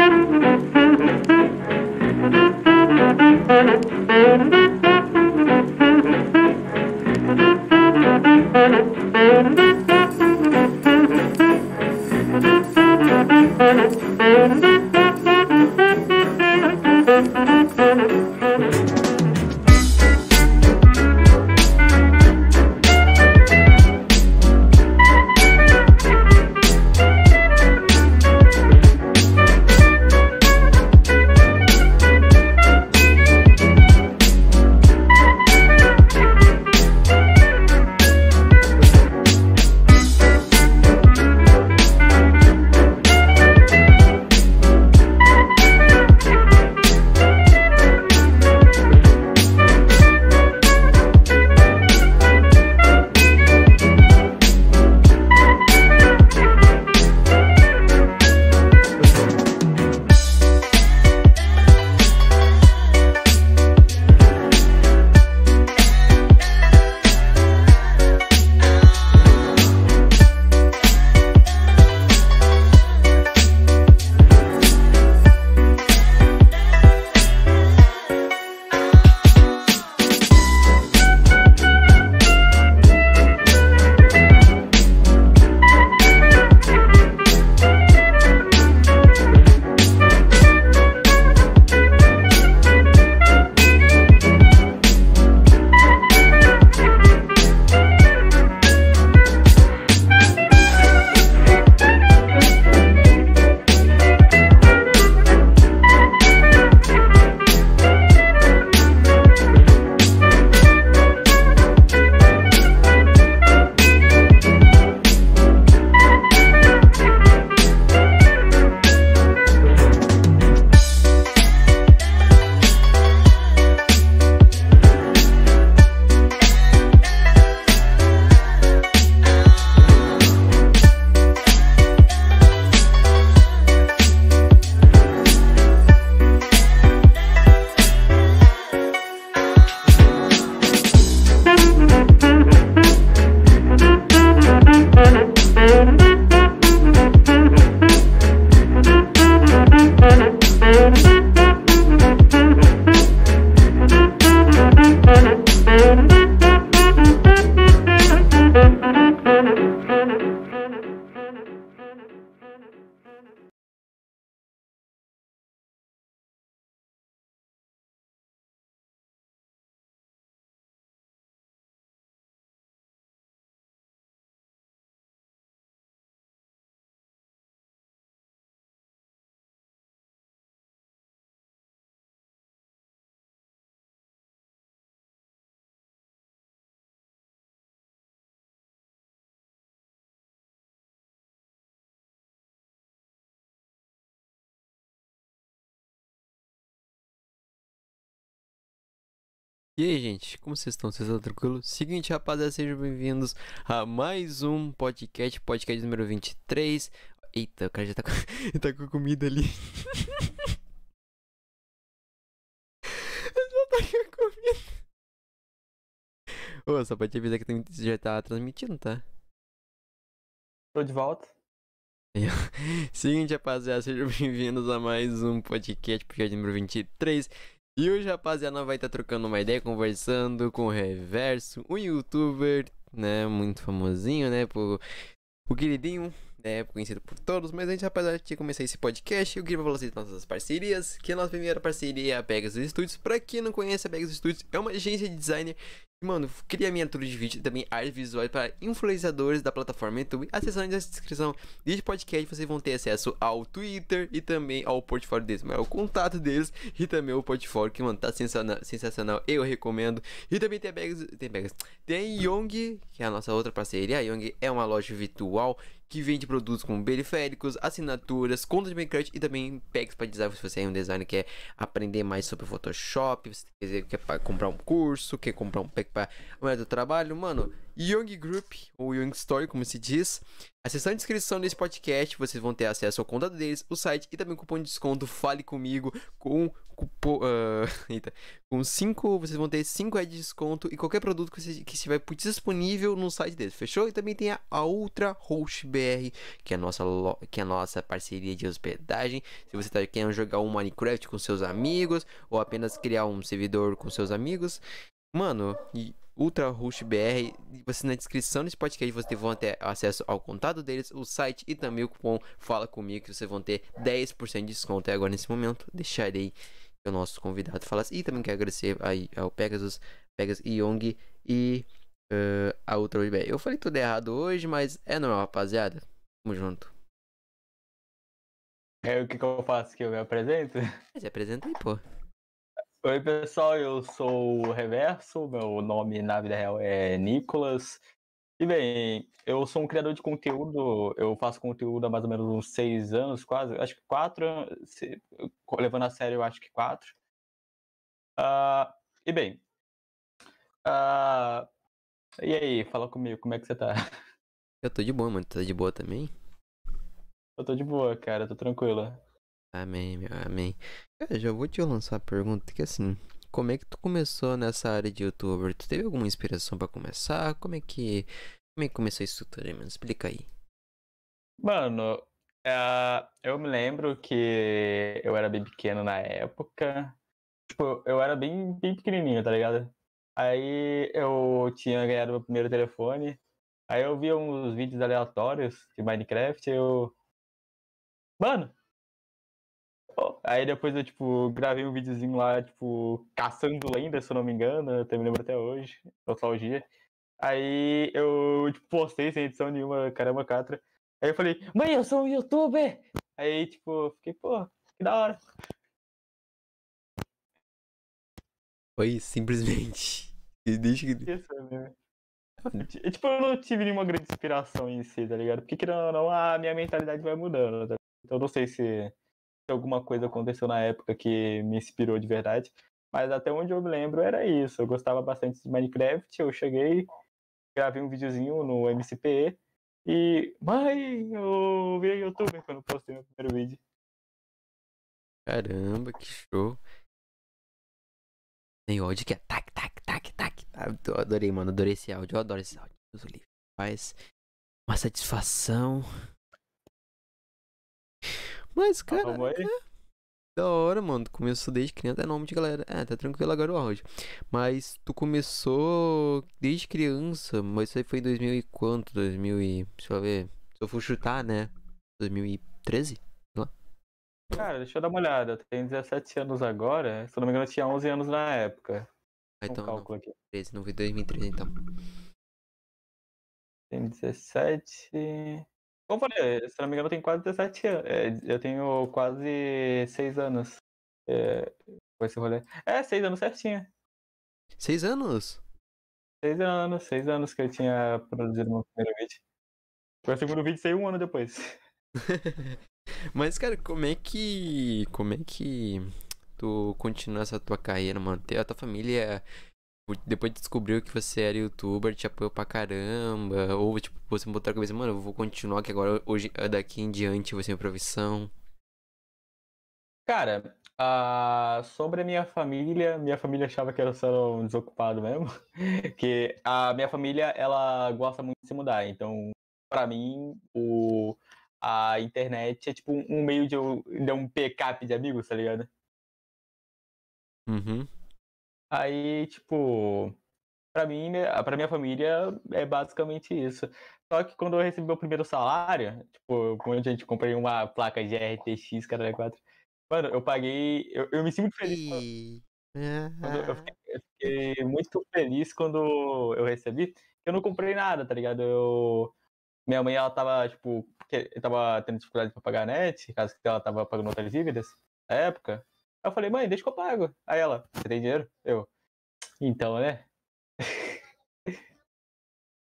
Thank you. E aí, gente, como vocês estão? Vocês estão tranquilos? Seguinte, rapaziada, sejam bem-vindos a mais um podcast, podcast número 23. Eita, o cara já tá com, tá com comida ali. já tá com comida. Ô, só pode te avisar que já tá transmitindo, tá? Tô de volta. Seguinte, rapaziada, sejam bem-vindos a mais um podcast, podcast número 23. E hoje, rapaziada, vai estar tá trocando uma ideia, conversando com o Reverso, um youtuber, né, muito famosinho, né, por, o queridinho, né, conhecido por todos. Mas antes, rapaziada, de começar esse podcast, eu queria falar vocês nossas parcerias, que a nossa primeira parceria é a Pegasus Studios. Pra quem não conhece, a Pegasus Studios é uma agência de designer Mano, cria miniatura de vídeo e também artes visuais para influenciadores da plataforma YouTube. Acessando a descrição deste podcast, vocês vão ter acesso ao Twitter e também ao portfólio deles, mas o contato deles e também o portfólio que, mano, tá sensacional, sensacional eu recomendo. E também tem a Bags, tem Bags, tem Young, que é a nossa outra parceria. A Young é uma loja virtual que vende produtos como periféricos, assinaturas, contas de Minecraft e também packs para design. Se você é um designer que quer aprender mais sobre Photoshop, você quer comprar um curso, quer comprar um pack para o do trabalho, mano, Young Group, ou Young Story, como se diz. A seção de inscrição desse podcast, vocês vão ter acesso ao contato deles, o site e também o cupom de desconto Fale Comigo com cupom... Uh, eita, com 5, vocês vão ter 5 reais de desconto e qualquer produto que, que estiver disponível no site deles, fechou? E também tem a, a Ultra Host BR, que é, a nossa, que é a nossa parceria de hospedagem. Se você está querendo jogar um Minecraft com seus amigos, ou apenas criar um servidor com seus amigos, mano... E, Ultra Rush BR. Você na descrição desse podcast vocês vão ter acesso ao contato deles, o site e também o cupom Fala Comigo que vocês vão ter 10% de desconto. E agora nesse momento deixarei o nosso convidado falar. E também quero agradecer aí ao Pegasus, Pegasus Young e uh, a Ultra Rush BR. Eu falei tudo errado hoje, mas é normal, rapaziada. Tamo junto. É o que, que eu faço que eu me apresento? Se apresenta aí, pô. Oi, pessoal, eu sou o Reverso, meu nome na vida real é Nicolas. E bem, eu sou um criador de conteúdo, eu faço conteúdo há mais ou menos uns seis anos, quase, acho que quatro, levando a sério, eu acho que quatro. Uh, e bem, uh, e aí, fala comigo, como é que você tá? Eu tô de boa, mano, tá de boa também? Eu tô de boa, cara, tô tranquila. Amém, meu, amém. Já vou te lançar a pergunta que assim, como é que tu começou nessa área de youtuber? Tu teve alguma inspiração para começar? Como é que como é que começou isso tudo aí, mano? Explica aí. Mano, uh, eu me lembro que eu era bem pequeno na época. Tipo, eu era bem, bem pequenininho, tá ligado? Aí eu tinha ganhado meu primeiro telefone. Aí eu via uns vídeos aleatórios de Minecraft. Eu. Mano, Aí depois eu, tipo, gravei um videozinho lá, tipo, caçando lenda, se eu não me engano, eu me lembro até hoje, nostalgia. Aí eu, tipo, postei sem edição nenhuma, caramba, catra. Aí eu falei, mãe, eu sou um youtuber! Aí, tipo, fiquei, pô, que da hora. Foi simplesmente. Desde que. Isso? Tipo, eu não tive nenhuma grande inspiração em si, tá ligado? Porque, querendo ou não, a minha mentalidade vai mudando, tá? Então, eu não sei se alguma coisa aconteceu na época que me inspirou de verdade. Mas até onde eu me lembro era isso. Eu gostava bastante de Minecraft. Eu cheguei, gravei um videozinho no MCPE e. Mãe, eu virei youtuber quando postei meu primeiro vídeo. Caramba, que show. Tem áudio que é tac, tac, tac, tac. Eu adorei, mano. Adorei esse áudio. Eu adoro esse áudio. Faz uma satisfação. Mas, cara. É da hora, mano. Tu começou desde criança. É nome de galera. É, tá tranquilo agora o áudio. Mas tu começou desde criança. Mas isso aí foi em 2000 e quanto? 2000 e. Deixa eu ver. Se eu for chutar, né? 2013? Cara, deixa eu dar uma olhada. Eu tenho 17 anos agora. Se eu não me engano, eu tinha 11 anos na época. Ah, então. Um cálculo não. aqui. 13, não vi 2013 então. Tem 17. Como eu falei, se não me engano, eu tenho quase 17 anos. É, eu tenho quase 6 anos. É, com esse rolê. É, 6 anos certinho. 6 anos? 6 anos, 6 anos que eu tinha produzido meu primeiro vídeo. Foi o segundo vídeo saiu um ano depois. Mas, cara, como é que. Como é que tu continua essa tua carreira, mano? A tua família depois descobriu que você era youtuber, te apoiou pra caramba, ou tipo, você botou a cabeça, mano, eu vou continuar que agora, hoje, daqui em diante, vai ser minha profissão. Cara, uh, sobre a minha família, minha família achava que eu só um desocupado mesmo, que a minha família, ela gosta muito de se mudar, então, pra mim, o, a internet é tipo um meio de, de um backup de amigos, tá ligado? Uhum. Aí, tipo, pra mim, né, pra minha família, é basicamente isso. Só que quando eu recebi meu primeiro salário, tipo, quando a gente comprei uma placa de RTX Caralho 4, mano, eu paguei. Eu, eu me sinto muito feliz. Quando, eu, fiquei, eu, fiquei, muito feliz quando eu recebi. Eu não comprei nada, tá ligado? Eu. Minha mãe, ela tava, tipo, tava tendo dificuldade pra pagar a net, caso que ela tava pagando outras dívidas na época. Aí eu falei, mãe, deixa que eu pago. Aí ela, você tem dinheiro? Eu, então, né?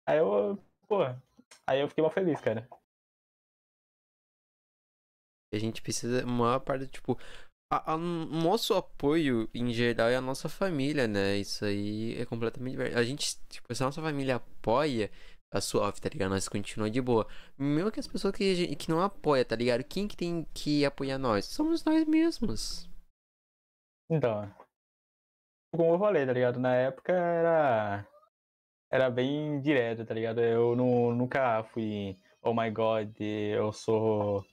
aí eu, pô, aí eu fiquei mal feliz, cara. A gente precisa, a maior parte, tipo, nosso apoio, em geral, é a nossa família, né? Isso aí é completamente verdade. A gente, tipo, se a nossa família apoia, a suave, tá ligado? Nós continua de boa. Mesmo que as pessoas que, que não apoiam, tá ligado? Quem que tem que apoiar nós? Somos nós mesmos. Então, como eu falei, tá ligado? Na época era. Era bem direto, tá ligado? Eu nu- nunca fui, oh my god, eu sou.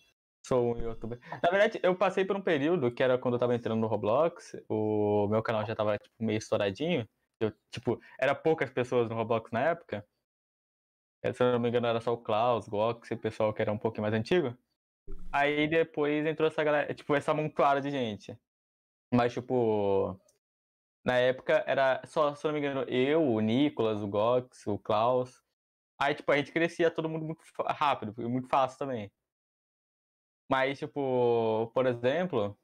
Sou um youtuber. Na verdade, eu passei por um período que era quando eu tava entrando no Roblox, o meu canal já tava tipo, meio estouradinho. Eu, tipo, era poucas pessoas no Roblox na época. Eh, Se eu não me engano, era só o Klaus, Gox e o pessoal que era um pouquinho mais antigo. Aí depois entrou essa galera, tipo, essa amontoada de gente. Mas, tipo, na época era só, se não me engano, eu, o Nicolas, o Gox, o Klaus. Aí, tipo, a gente crescia todo mundo muito rápido, e muito fácil também. Mas, tipo, por exemplo,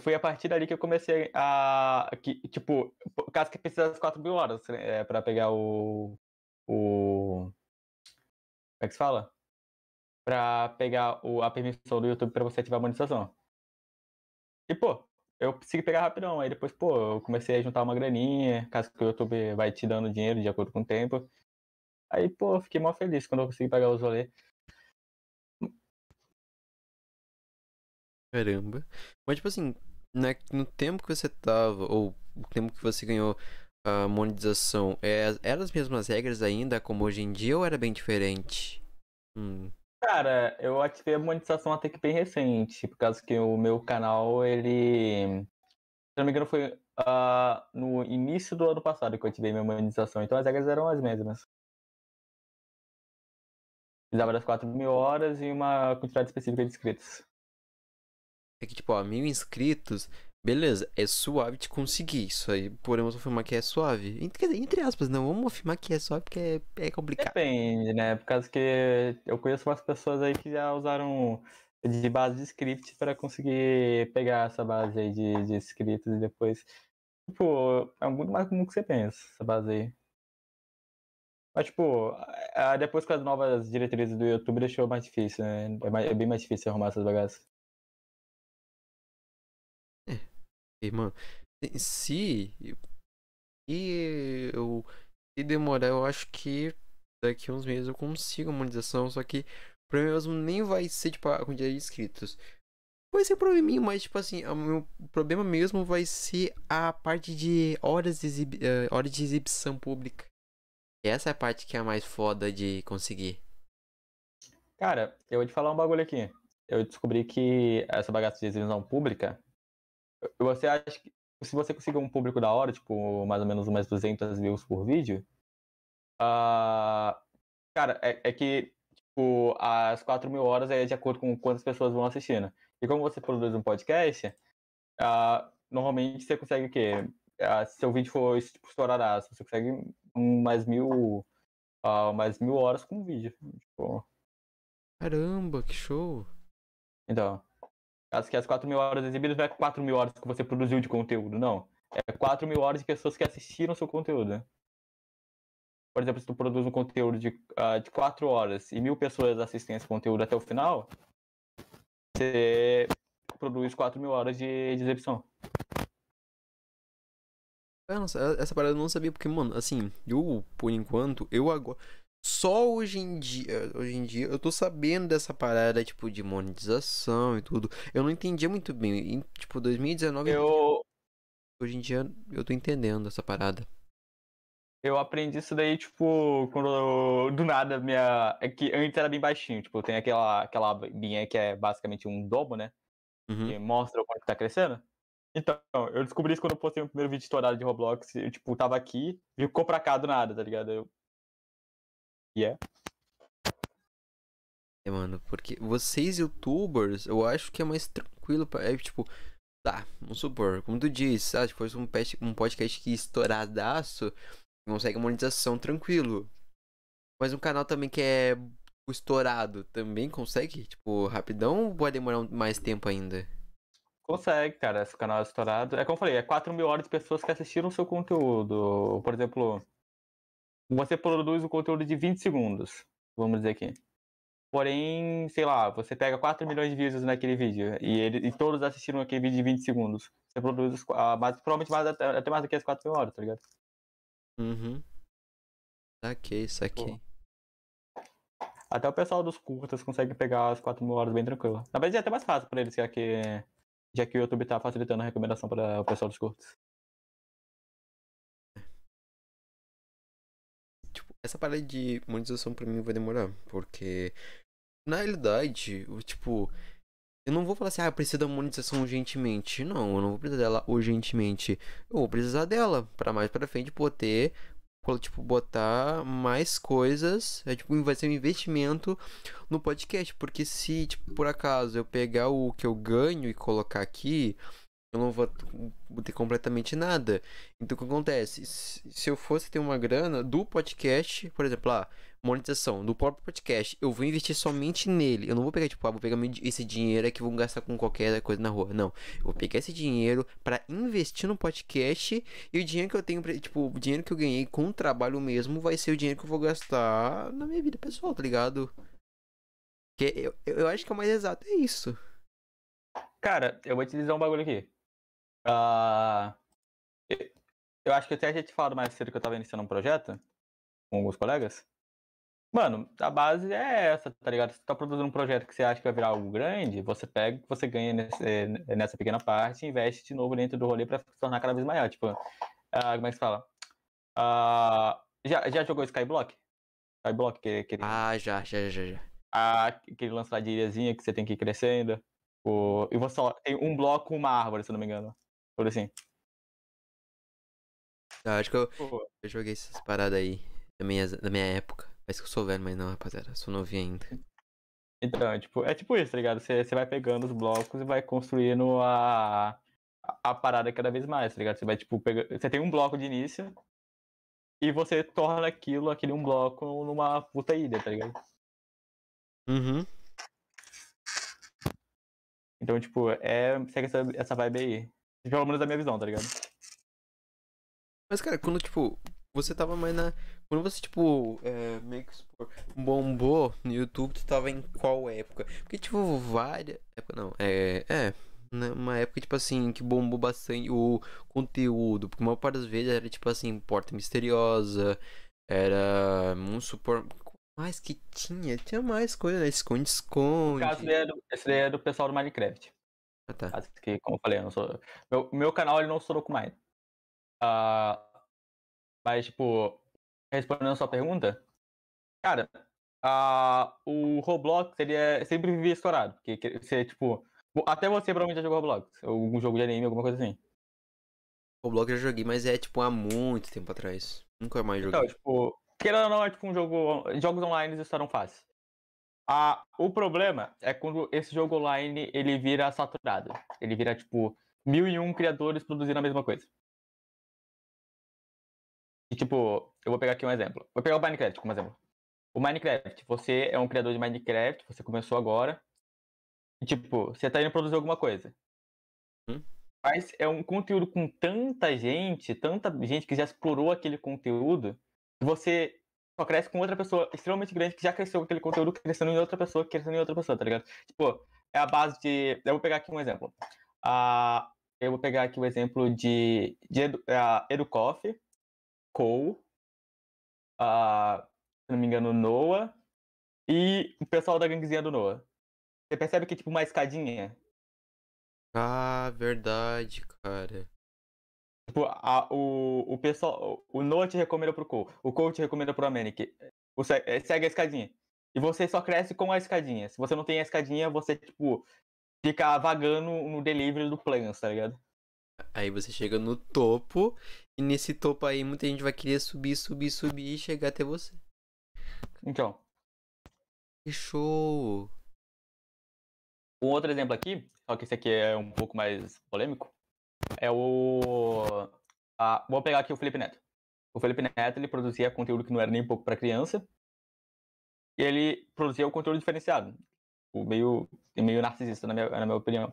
foi a partir dali que eu comecei a. Que, tipo, caso que precisa das 4 mil horas é, pra pegar o. O. Como é que se fala? Pra pegar o, a permissão do YouTube pra você ativar a monetização. E, pô, eu consegui pegar rapidão. Aí depois, pô, eu comecei a juntar uma graninha, caso que o YouTube vai te dando dinheiro de acordo com o tempo. Aí, pô, fiquei mó feliz quando eu consegui pagar os rolês. Caramba. Mas, tipo assim, né, no tempo que você tava, ou o tempo que você ganhou a monetização, é, eram as mesmas regras ainda, como hoje em dia, ou era bem diferente? Hum. Cara, eu ativei a monetização até que bem recente, por causa que o meu canal, ele. Se não me engano, foi ah, no início do ano passado que eu ativei minha monetização, então as regras eram as mesmas. Precisava das 4 mil horas e uma quantidade específica de inscritos. É que, tipo, ó, mil inscritos, beleza, é suave de conseguir. Isso aí podemos afirmar que é suave. Entre, entre aspas, não, vamos afirmar que é suave porque é, é complicado. Depende, né? Por causa que eu conheço umas pessoas aí que já usaram de base de script para conseguir pegar essa base aí de, de inscritos e depois. Tipo, é muito mais comum que você pensa, essa base aí. Mas, tipo, depois com as novas diretrizes do YouTube deixou mais difícil, né? É, é bem mais difícil arrumar essas bagaças. Mano, se, se eu se demorar, eu acho que daqui uns meses eu consigo a monetização, só que o problema mesmo nem vai ser, tipo, a quantidade de inscritos. Vai ser probleminha, mas, tipo assim, o meu problema mesmo vai ser a parte de horas de, exibi eh, horas de exibição pública. Essa é a parte que é a mais foda de conseguir. Cara, eu vou te falar um bagulho aqui. Eu descobri que essa bagaça de exibição pública, você acha que se você conseguir um público da hora, tipo, mais ou menos umas 200 views por vídeo, ah, cara, é, é que, tipo, as 4 mil horas é de acordo com quantas pessoas vão assistindo. E como você produz um podcast, ah, normalmente você consegue o quê? Ah, se seu vídeo for tipo, estouradaço, você consegue mais mil, ah, mais mil horas com o vídeo. Tipo, Caramba, que show. Então, caso que as 4 mil horas exibidas não é 4 mil horas que você produziu de conteúdo, não. É 4 mil horas de pessoas que assistiram seu conteúdo. Por exemplo, se tu produz um conteúdo de, ah, de 4 horas e mil pessoas assistem esse conteúdo até o final, você produz 4 mil horas de, de exibição. Essa parada eu não sabia, porque, mano, assim, eu, por enquanto, eu agora. Só hoje em dia, hoje em dia, eu tô sabendo dessa parada, tipo, de monetização e tudo. Eu não entendia muito bem. Em, tipo, 2019, Eu, hoje em dia, eu tô entendendo essa parada. eu aprendi isso daí, tipo, quando eu- do nada minha. É que antes era bem baixinho, tipo, tem aquela, aquela abinha que é basicamente um domo, né? Uhum. que mostra o quanto tá crescendo. Então, eu descobri isso quando eu postei o primeiro vídeo estourado de Roblox. Eu, tipo, tava aqui e ficou pra cá do nada, tá ligado? Eu... E é. É, mano, porque vocês youtubers, eu acho que é mais tranquilo pra. É, tipo, tá, vamos supor, como tu disse, ah, se fosse um, peste- um podcast que estouradaço, consegue monetização tranquilo. Mas um canal também que é estourado, também consegue? Tipo, rapidão ou vai demorar mais tempo ainda? Consegue, cara, esse canal é estourado. É como eu falei, é 4 mil horas de pessoas que assistiram o seu conteúdo. Por exemplo, você produz um conteúdo de 20 segundos, vamos dizer aqui. Porém, sei lá, você pega 4 milhões de views naquele vídeo e, ele, e todos assistiram aquele vídeo de 20 segundos. Você produz uh, mais, provavelmente mais, até, mais do que as 4 mil horas, tá ligado? Uhum. Saquei, saquei. Até o pessoal dos curtas consegue pegar as 4 mil horas bem tranquilo. Na verdade é até mais fácil pra eles, já que, já que o YouTube tá facilitando a recomendação para o pessoal dos curtas. Essa parada de monetização pra mim vai demorar, porque na realidade, o tipo, eu não vou falar assim, ah, eu preciso da monetização urgentemente. Não, eu não vou precisar dela urgentemente. Eu vou precisar dela para mais para frente poder tipo, botar mais coisas. É, tipo, vai ser um investimento no podcast. Porque se, tipo, por acaso eu pegar o que eu ganho e colocar aqui, eu não vou ter completamente nada. Então o que acontece? Se eu fosse ter uma grana do podcast, por exemplo, lá, monetização do próprio podcast, eu vou investir somente nele. Eu não vou pegar, tipo, ah, vou pegar esse dinheiro aqui e vou gastar com qualquer coisa na rua. Não. Eu vou pegar esse dinheiro para investir no podcast e o dinheiro que eu tenho, tipo, o dinheiro que eu ganhei com o trabalho mesmo vai ser o dinheiro que eu vou gastar na minha vida pessoal, tá ligado? Que eu, eu acho que é o mais exato, é isso. Cara, eu vou te dizer um bagulho aqui. Uh, eu acho que até a gente falado mais cedo que eu tava iniciando um projeto com alguns colegas. Mano, a base é essa, tá ligado? Você tá produzindo um projeto que você acha que vai virar algo grande, você pega o que você ganha nesse, nessa pequena parte e investe de novo dentro do rolê pra se tornar cada vez maior. Tipo, uh, como é que se fala? Uh, já, já jogou Skyblock? Skyblock, que, que... Ah, já, já, já, já. Ah, aquele lance lá de ilhazinha que você tem que ir crescendo. O... E você só tem um bloco, uma árvore, se eu não me engano. Por assim. Eu acho que eu, eu joguei essas paradas aí da minha, da minha época. Parece que eu sou velho, mas não, rapaziada. Sou novinho ainda. Então, é tipo, é tipo isso, tá ligado? Você, você vai pegando os blocos e vai construindo a, a, a parada cada vez mais, tá ligado? Você vai, tipo, pegar. Você tem um bloco de início e você torna aquilo, aquele um bloco, numa puta ilha, tá ligado? Uhum. Então, tipo, é. Segue essa, essa vibe aí. Pelo menos da minha visão, tá ligado? Mas, cara, quando, tipo, você tava mais na. Quando você, tipo, é, meio que bombou no YouTube, tu tava em qual época? Porque, tipo, várias. Época não, é. É. Né, uma época, tipo assim, que bombou bastante o conteúdo. Porque a maior parte das vezes era, tipo assim, Porta Misteriosa. Era. Um supor. Mais que tinha? Tinha mais coisa, né? Esconde-esconde. Esse daí é do, esse daí é do pessoal do Minecraft. Ah, tá. Que, como eu falei, eu não sou. Meu, meu canal ele não estourou com Mine. Uh, mas, tipo, respondendo a sua pergunta, cara, uh, o Roblox ele é, sempre vivia estourado. Porque você, tipo. Até você provavelmente já jogou Roblox. Algum jogo de anime, alguma coisa assim. Roblox eu já joguei, mas é tipo há muito tempo atrás. Nunca mais joguei. Então, tipo, querendo ou não, é tipo um jogo. Jogos online estouram fácil. Ah, o problema é quando esse jogo online ele vira saturado. Ele vira, tipo, mil e um criadores produzindo a mesma coisa. E, tipo, eu vou pegar aqui um exemplo. Vou pegar o Minecraft como exemplo. O Minecraft, você é um criador de Minecraft, você começou agora. E, tipo, você tá indo produzir alguma coisa. Hum? Mas é um conteúdo com tanta gente, tanta gente que já explorou aquele conteúdo, que você só cresce com outra pessoa extremamente grande que já cresceu com aquele conteúdo, crescendo em outra pessoa, crescendo em outra pessoa, tá ligado? Tipo, é a base de. Eu vou pegar aqui um exemplo. Uh, eu vou pegar aqui o um exemplo de, de Edu, uh, Educoff, Cole, uh, se não me engano, Noah e o pessoal da ganguezinha do Noah. Você percebe que é tipo uma escadinha? Ah, verdade, cara. Tipo, a, o, o pessoal. O Noah te recomenda pro Cole. O Cole te recomenda pro Amenic. É, segue a escadinha. E você só cresce com a escadinha. Se você não tem a escadinha, você, tipo, fica vagando no delivery do plans, tá ligado? Aí você chega no topo, e nesse topo aí muita gente vai querer subir, subir, subir e chegar até você. Então. Que show! Um outro exemplo aqui, só que esse aqui é um pouco mais polêmico, é o. Ah, vou pegar aqui o Felipe Neto. O Felipe Neto ele produzia conteúdo que não era nem um pouco para criança. E ele produzia o conteúdo diferenciado. O meio, meio narcisista, na minha, na minha opinião.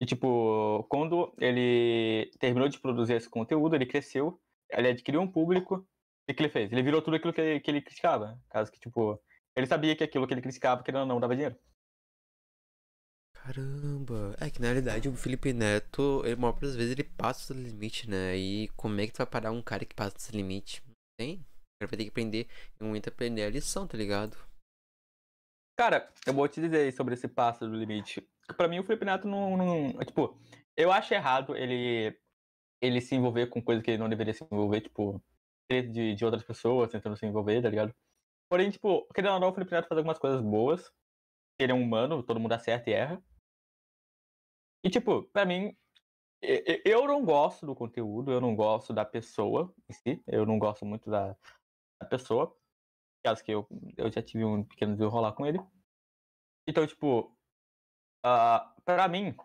E, tipo, quando ele terminou de produzir esse conteúdo, ele cresceu, ele adquiriu um público. O que ele fez? Ele virou tudo aquilo que ele, que ele criticava. Caso que, tipo, ele sabia que aquilo que ele criticava, que não, não dava dinheiro. Caramba, é que na realidade o Felipe Neto, ele, uma das vezes ele passa do limite, né? E como é que tu vai parar um cara que passa desse limite? Tem? Vai ter que aprender, em muito aprender a lição, tá ligado? Cara, eu vou te dizer sobre esse passo do limite. Pra mim o Felipe Neto não, não. Tipo, eu acho errado ele, ele se envolver com coisas que ele não deveria se envolver, tipo, de, de outras pessoas tentando se envolver, tá ligado? Porém, tipo, querendo ou não, o Felipe Neto faz algumas coisas boas. Ele é um humano, todo mundo acerta e erra. E, tipo, pra mim, eu não gosto do conteúdo, eu não gosto da pessoa em si, eu não gosto muito da, da pessoa. Caso que eu, eu já tive um pequeno desenrolar com ele. Então, tipo, uh, pra mim,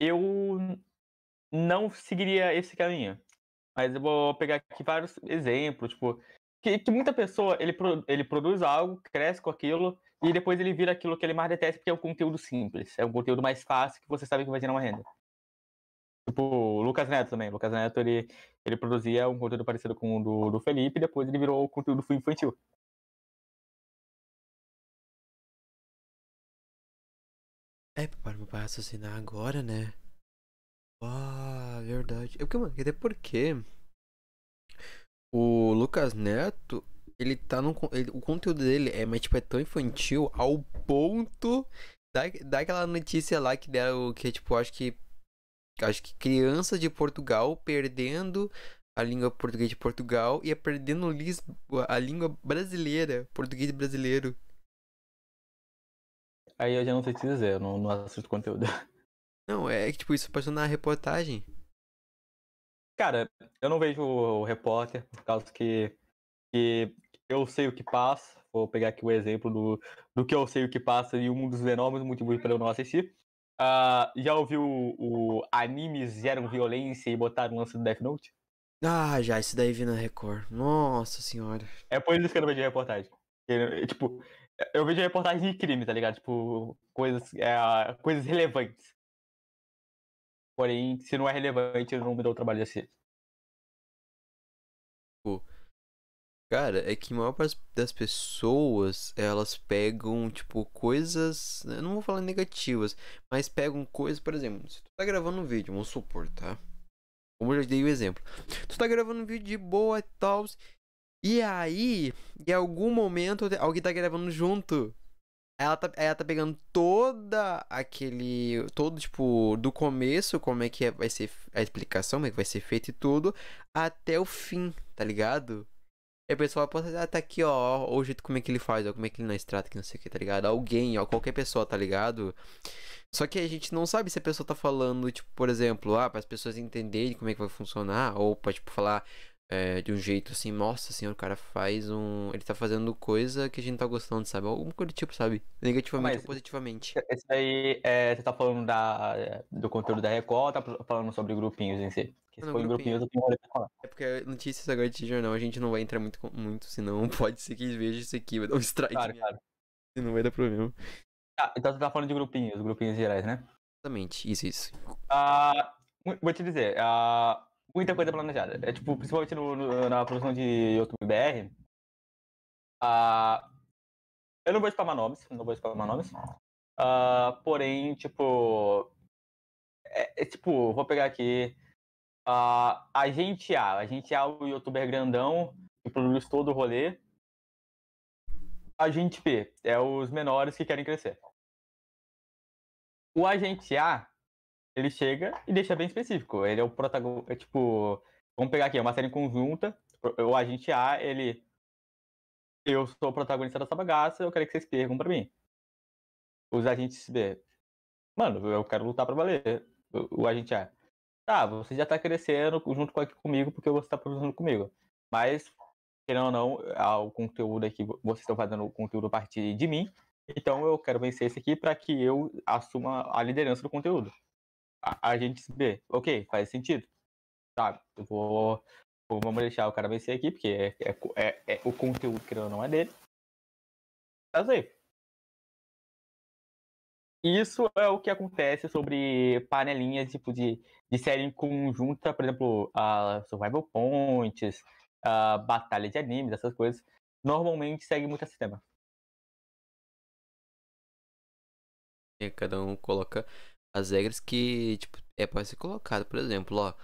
eu não seguiria esse caminho. Mas eu vou pegar aqui vários exemplos, tipo, que, que muita pessoa, ele, ele produz algo, cresce com aquilo, e depois ele vira aquilo que ele mais detesta, porque é um conteúdo simples. É um conteúdo mais fácil que você sabe que vai gerar uma renda. Tipo, o Lucas Neto também. O Lucas Neto, ele, ele produzia um conteúdo parecido com o do, do Felipe, e depois ele virou o conteúdo infantil. É, para pai raciocinar agora, né? Ah, verdade. Porque, mano, até porque o Lucas Neto, ele tá no. Ele, o conteúdo dele é, mas, tipo, é tão infantil ao ponto da, daquela notícia lá que deram. Que, tipo, acho que. Acho que crianças de Portugal perdendo a língua portuguesa de Portugal e é perdendo a língua brasileira, português brasileiro. Aí eu já não sei te dizer, eu não, não assisto conteúdo. Não, é que tipo, isso passou na reportagem. Cara, eu não vejo o repórter por causa que, que eu sei o que passa. Vou pegar aqui o exemplo do, do que eu sei o que passa e um dos enormes motivos para eu não assistir. Uh, já ouviu o, o animes geram violência e botaram o lance do Death Note? Ah, já, isso daí vi na Record. Nossa senhora. É por isso que eu não vejo reportagem. Eu, tipo, eu vejo reportagem de crime, tá ligado? Tipo, coisas, é, coisas relevantes. Porém, se não é relevante, eu não me dou o trabalho de assistir. Cara, é que a maior parte das pessoas, elas pegam, tipo, coisas. Eu não vou falar negativas, mas pegam coisas, por exemplo, se tu tá gravando um vídeo, vamos supor, tá? Como eu já dei o exemplo. Tu tá gravando um vídeo de boa e tal. E aí, em algum momento, alguém tá gravando junto. Ela tá, ela tá pegando toda aquele. Todo, tipo, do começo, como é que é, vai ser a explicação, como é que vai ser feito e tudo, até o fim, tá ligado? E a pessoa pode ah, tá aqui, ó, ó, o jeito como é que ele faz, ó, como é que ele não extrata, que não sei o que, tá ligado? Alguém, ó, qualquer pessoa, tá ligado? Só que a gente não sabe se a pessoa tá falando, tipo, por exemplo, ah, para as pessoas entenderem como é que vai funcionar, ou pra, tipo, falar é, de um jeito assim, nossa senhora, o cara faz um. Ele tá fazendo coisa que a gente tá gostando, sabe? Alguma coisa do tipo, sabe? Negativamente Mas, ou positivamente. Esse aí, é, você tá falando da, do conteúdo da Record ou tá falando sobre grupinhos em si? For eu tenho falar. É porque notícias agora de jornal a gente não vai entrar muito, muito senão pode ser que eles vejam isso aqui, vai dar um strike. Claro, claro. E não vai dar problema. Ah, então você tá falando de grupinhos, grupinhos gerais, né? Exatamente, isso, isso. Ah, vou te dizer, ah, muita coisa planejada. É tipo, principalmente no, no, na produção de YouTube BR. Uh, eu não vou spamar nomes, não vou spamar nomes. Uh, porém, tipo. É, é, tipo, vou pegar aqui. Uh, a gente A. A gente A, o youtuber grandão, que produz todo o rolê. A gente P é os menores que querem crescer. O agente A ele chega e deixa bem específico. Ele é o protagonista. É, tipo, vamos pegar aqui, é uma série conjunta. O agente A, ele. Eu sou o protagonista dessa bagaça, eu quero que vocês percam pra mim. Os agentes B. Mano, eu quero lutar pra valer. O, o agente A. Tá, você já tá crescendo junto com aqui comigo porque você tá produzindo comigo. Mas, querendo ou não, o conteúdo aqui, vocês estão fazendo o conteúdo a partir de mim. Então eu quero vencer esse aqui para que eu assuma a liderança do conteúdo a, a gente vê, ok, faz sentido. Tá, eu vou, vamos deixar o cara vencer aqui, porque é, é, é, é o conteúdo que não é dele. Mas aí. Isso é o que acontece sobre panelinhas tipo de, de série conjunta, por exemplo, a Survival Points, a Batalha de Animes, essas coisas. normalmente segue muito esse sistema. E cada um coloca as regras que, tipo, é pra ser colocado. Por exemplo, ó.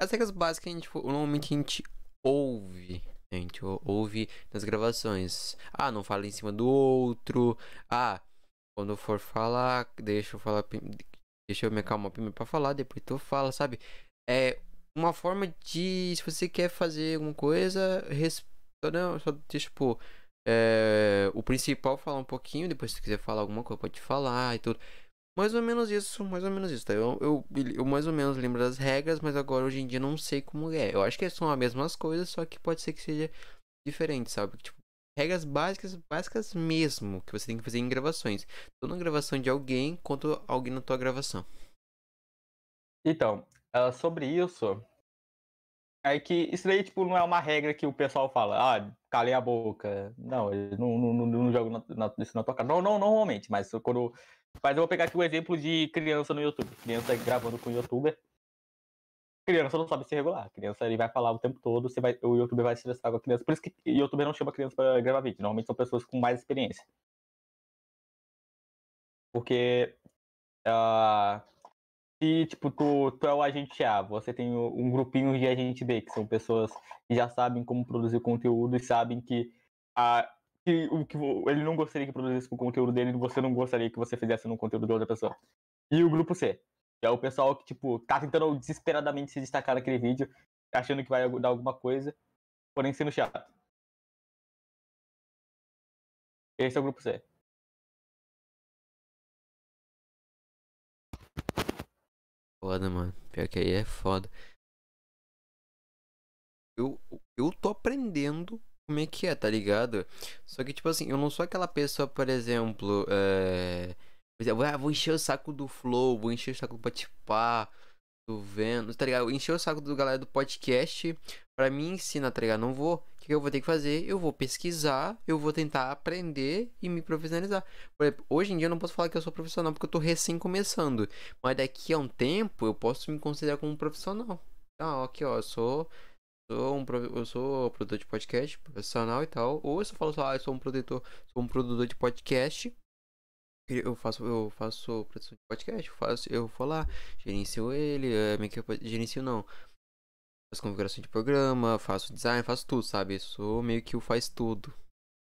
As regras básicas a gente, tipo, normalmente a gente ouve. A gente ouve nas gravações. Ah, não fala em cima do outro. Ah, quando for falar, deixa eu falar. Deixa eu me acalmar primeiro pra falar, depois tu fala, sabe? É uma forma de. Se você quer fazer alguma coisa, não, só tipo. É, o principal falar um pouquinho, depois se quiser falar alguma coisa, pode falar e tudo. Mais ou menos isso, mais ou menos isso, tá? Eu, eu, eu mais ou menos lembro das regras, mas agora hoje em dia não sei como é. Eu acho que são as mesmas coisas, só que pode ser que seja diferente, sabe? Tipo, regras básicas, básicas mesmo, que você tem que fazer em gravações. Tanto na gravação de alguém, quanto alguém na tua gravação. Então, uh, sobre isso, é que isso daí, tipo, não é uma regra que o pessoal fala, ah, calei a boca. Não, eu não, não, não, não jogo na, na, isso na tua cara. Não, não, normalmente, mas quando. Mas eu vou pegar aqui o um exemplo de criança no YouTube. Criança gravando com o youtuber. Criança não sabe se regular. Criança ele vai falar o tempo todo, você vai, o youtuber vai se estressar com a criança. Por isso que o youtuber não chama criança pra gravar vídeo. Normalmente são pessoas com mais experiência. Porque. Uh, se, tipo, tu, tu é o agente A, você tem um grupinho de agente B, que são pessoas que já sabem como produzir conteúdo e sabem que, a, que, o, que ele não gostaria que produzisse o conteúdo dele e você não gostaria que você fizesse no conteúdo de outra pessoa. E o grupo C, é o pessoal que, tipo, tá tentando desesperadamente se destacar naquele vídeo, achando que vai dar alguma coisa, porém sendo chato. Esse é o grupo C. Foda, mano. Pior que aí é foda. Eu, eu tô aprendendo como é que é, tá ligado? Só que, tipo assim, eu não sou aquela pessoa, por exemplo, é... Ah, vou encher o saco do Flow, vou encher o saco do Patipá, do Vênus, tá ligado? Encher o saco do galera do podcast pra mim ensinar, tá ligado? Não vou. O que eu vou ter que fazer? Eu vou pesquisar, eu vou tentar aprender e me profissionalizar. Por exemplo, hoje em dia eu não posso falar que eu sou profissional porque eu tô recém começando. Mas daqui a um tempo eu posso me considerar como um profissional. Ah, aqui ó, eu sou. Sou um, eu sou produtor de podcast profissional e tal. Ou eu só falo só, ah, eu sou um produtor, sou um produtor de podcast eu faço, eu faço produção de podcast, eu faço, eu vou lá, gerencio ele, é, meio que eu gerencio não. Faço configuração de programa, faço design, faço tudo, sabe? Eu sou meio que o faz tudo.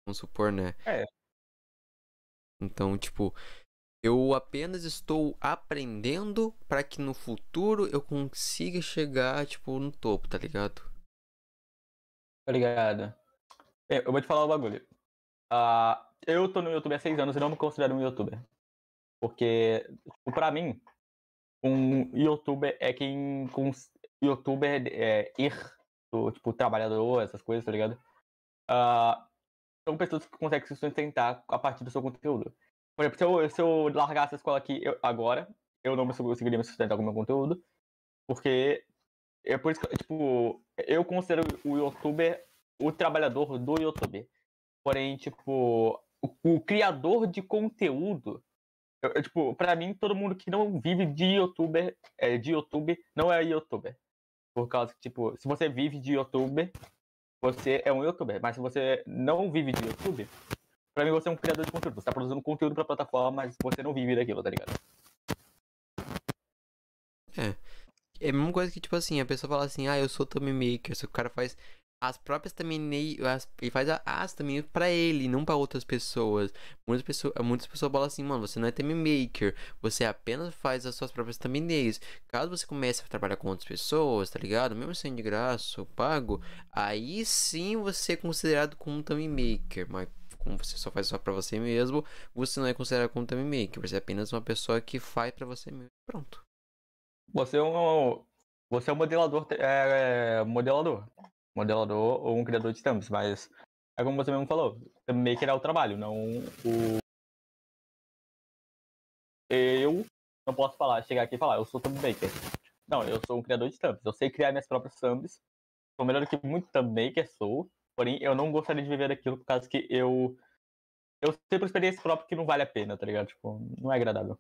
Vamos supor, né? É. Então, tipo, eu apenas estou aprendendo para que no futuro eu consiga chegar, tipo, no topo, tá ligado? Tá ligado. Eu vou te falar o um bagulho. Uh, eu tô no YouTube há seis anos e não me considero um youtuber. Porque, tipo, pra mim, um youtuber é quem. Youtuber é ir, do, tipo, trabalhador, essas coisas, tá ligado? Uh, são pessoas que conseguem se sustentar a partir do seu conteúdo. Por exemplo, se eu, se eu largasse a escola aqui eu, agora, eu não conseguiria me sustentar com o meu conteúdo. Porque é por isso que, tipo, eu considero o youtuber o trabalhador do youtuber. Porém, tipo, o, o criador de conteúdo, eu, eu, tipo, pra mim, todo mundo que não vive de youtuber, é, de YouTube, não é youtuber. Por causa que, tipo, se você vive de youtuber, você é um youtuber. Mas se você não vive de YouTube, pra mim você é um criador de conteúdo. Você tá produzindo conteúdo pra plataforma, mas você não vive daquilo, tá ligado? É. É a mesma coisa que, tipo assim, a pessoa fala assim, ah, eu sou thumb maker. Se o cara faz as próprias thumbnails, ele faz as também para ele, não para outras pessoas. Muitas pessoas, muitas pessoas falam assim, mano, você não é thumb maker, você apenas faz as suas próprias thumbnails. Caso você comece a trabalhar com outras pessoas, tá ligado? Mesmo sendo de graça ou pago, aí sim você é considerado como thumb maker, mas como você só faz só para você mesmo, você não é considerado como thumb maker, você é apenas uma pessoa que faz para você mesmo. Pronto. Você é um você é um modelador, é, é modelador modelador ou um criador de thumbs, mas é como você mesmo falou, thumb maker é o trabalho, não o. Eu não posso falar, chegar aqui e falar, eu sou thumb maker. Não, eu sou um criador de thumbs. Eu sei criar minhas próprias thumbs. Sou melhor do que muito thumb maker, sou. Porém, eu não gostaria de viver daquilo por causa que eu. Eu sei por experiência própria que não vale a pena, tá ligado? Tipo, não é agradável.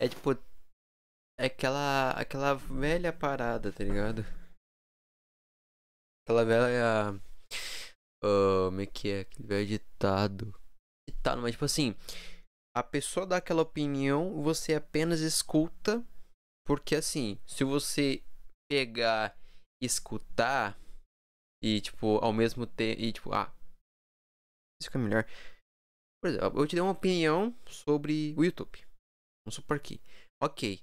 É tipo, aquela, aquela velha parada, tá ligado? aquela velha. Uh, como é que é? Aquele velho ditado. Ditado, mas tipo assim. A pessoa dá aquela opinião, você apenas escuta. Porque assim, se você pegar, escutar e tipo, ao mesmo tempo. E tipo, ah. Isso fica melhor. Por exemplo, eu te dei uma opinião sobre o YouTube. Vamos supor aqui. Ok.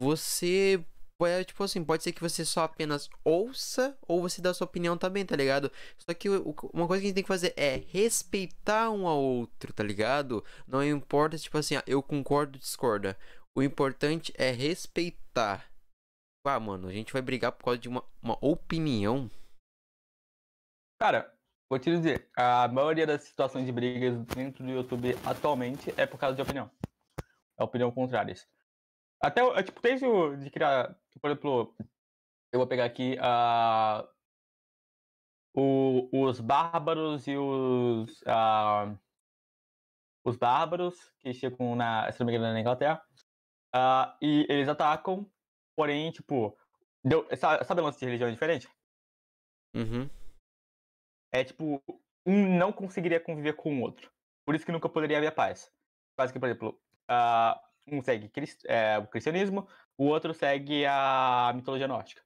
Você pode, tipo assim, pode ser que você só apenas ouça ou você dá sua opinião também, tá ligado? Só que uma coisa que a gente tem que fazer é respeitar um ao outro, tá ligado? Não importa, tipo assim, ah, eu concordo ou discorda. O importante é respeitar. Ah, mano, a gente vai brigar por causa de uma, uma opinião. Cara, vou te dizer, a maioria das situações de brigas dentro do YouTube atualmente é por causa de opinião. É opinião contrária. Até, é, tipo, desde o, de criar, por exemplo, eu vou pegar aqui a o, os bárbaros e os uh, os bárbaros que chegam na, se não me engano, na Inglaterra uh, e eles atacam, porém, tipo, deu, sabe, sabe lance de religião diferente? Uhum. É tipo, um não conseguiria conviver com o outro. Por isso que nunca poderia haver paz. Quase que, por exemplo, uh, um segue é, o cristianismo, o outro segue a mitologia nórdica.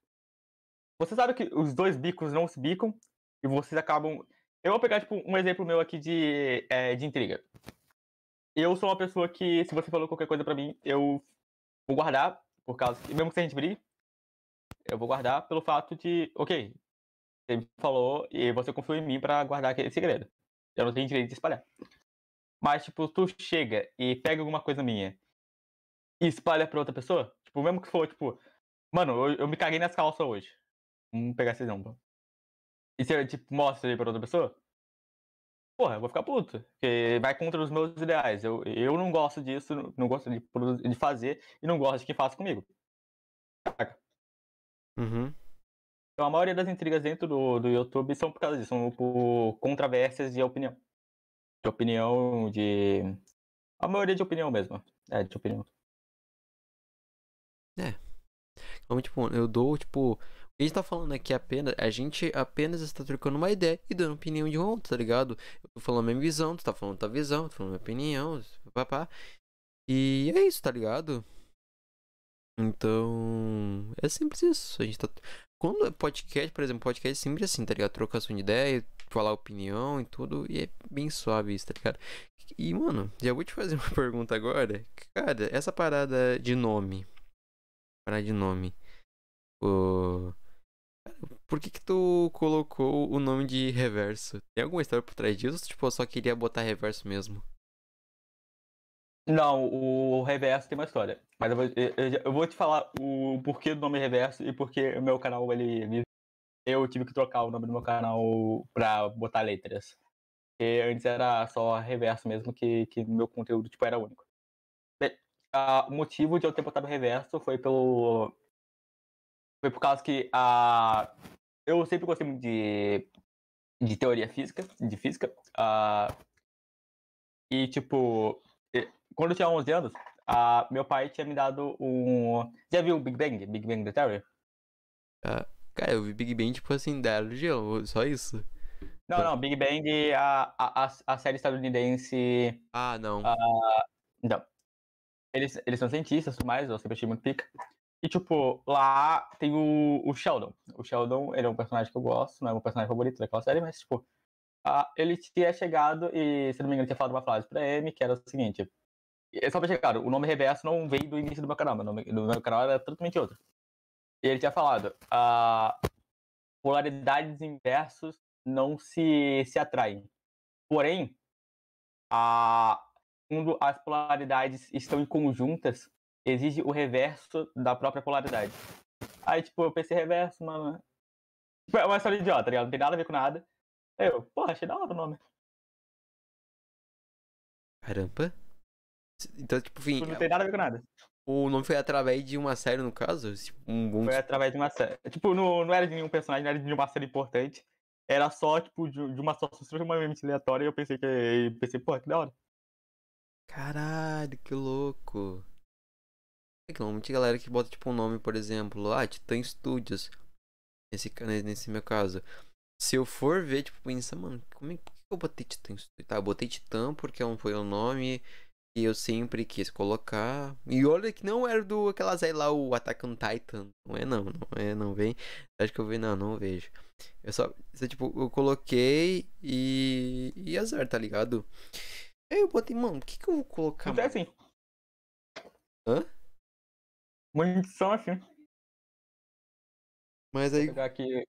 Você sabe que os dois bicos não se bicam e vocês acabam. Eu vou pegar tipo, um exemplo meu aqui de, é, de intriga. Eu sou uma pessoa que, se você falou qualquer coisa para mim, eu vou guardar, por causa que, mesmo que a gente brigue, eu vou guardar pelo fato de, ok, você me falou e você confiou em mim para guardar aquele segredo. Eu não tenho direito de espalhar. Mas, tipo, tu chega e pega alguma coisa minha e espalha pra outra pessoa, tipo, mesmo que for, tipo, mano, eu, eu me caguei nas calças hoje. Vamos pegar esse exemplo. E você, tipo, mostra aí pra outra pessoa, porra, eu vou ficar puto. Porque vai contra os meus ideais. Eu, eu não gosto disso, não gosto de, de fazer e não gosto de que faça comigo. Uhum. Então a maioria das intrigas dentro do, do YouTube são por causa disso, são por controvérsias de opinião. De opinião, de. A maioria de opinião mesmo. É, de opinião. É. Então, tipo, eu dou, tipo. A gente tá falando aqui apenas. A gente apenas está trocando uma ideia e dando opinião de um tá ligado? Eu tô falando a minha visão, tu tá falando tua visão, tu tá falando minha opinião, papá. E é isso, tá ligado? Então. É simples isso. A gente tá. Quando é podcast, por exemplo, podcast é sempre assim, tá ligado? Trocação de ideia, falar opinião e tudo. E é bem suave isso, tá ligado? E, mano, já vou te fazer uma pergunta agora. Cara, essa parada de nome parar de nome. O... Por que que tu colocou o nome de reverso? Tem alguma história por trás disso? Tipo, eu só queria botar reverso mesmo? Não, o reverso tem uma história. Mas eu vou, eu, vou te falar o porquê do nome reverso e porque o meu canal, ele, eu tive que trocar o nome do meu canal pra botar letras. Porque antes era só reverso mesmo, que, que meu conteúdo tipo, era único o motivo de eu ter botado reverso foi pelo. Foi por causa que a. Eu sempre gostei muito de, de teoria física, de física. Uh, e, tipo, quando eu tinha 11 anos, uh, meu pai tinha me dado um. Já viu o Big Bang? Big Bang The Theory? Uh, cara, eu vi Big Bang, tipo assim, da religião, só isso. Não, não, Big Bang, a, a, a série estadunidense. Ah, não. Uh, não. Eles, eles são cientistas e mais, eu sempre achei muito pica. E, tipo, lá tem o, o Sheldon. O Sheldon, ele é um personagem que eu gosto, não é meu personagem favorito daquela série, mas, tipo, uh, ele tinha chegado e, se não me engano, tinha falado uma frase pra M, que era o seguinte. É só pra chegar, o nome reverso não veio do início do meu canal, meu nome do meu canal era totalmente outro. E ele tinha falado, uh, polaridades inversos não se, se atraem. Porém, a, quando as polaridades estão em conjuntas, exige o reverso da própria polaridade. Aí, tipo, eu pensei reverso, mano. Tipo, é uma história idiota, tá ligado? Não tem nada a ver com nada. Eu, porra, achei da hora o nome. Caramba. Então, tipo, enfim. Tipo, não tem nada a ver com nada. O nome foi através de uma série, no caso? Tipo, um bom... Foi através de uma série. Tipo, não, não era de nenhum personagem, não era de nenhuma série importante. Era só, tipo, de, de uma situação extremamente aleatória e eu pensei que. Pensei, pô, que da hora. Caralho, que louco. É que normalmente a galera que bota tipo um nome, por exemplo, ah, Titan Studios. nesse, nesse meu caso. Se eu for ver, tipo, pensa, mano, como é que eu botei Titã? Tá, eu botei Titã porque é foi o nome que eu sempre quis colocar. E olha que não era do aquelas aí lá, o Attack on Titan. Não é não, não é, não vem. Acho que eu vi, não, não vejo. Eu só, isso, tipo, eu coloquei e. E azar, tá ligado? Aí eu botei, mano, o que que eu vou colocar? Não é assim. Hã? Muitos são assim. Mas Vou aí. pegar aqui.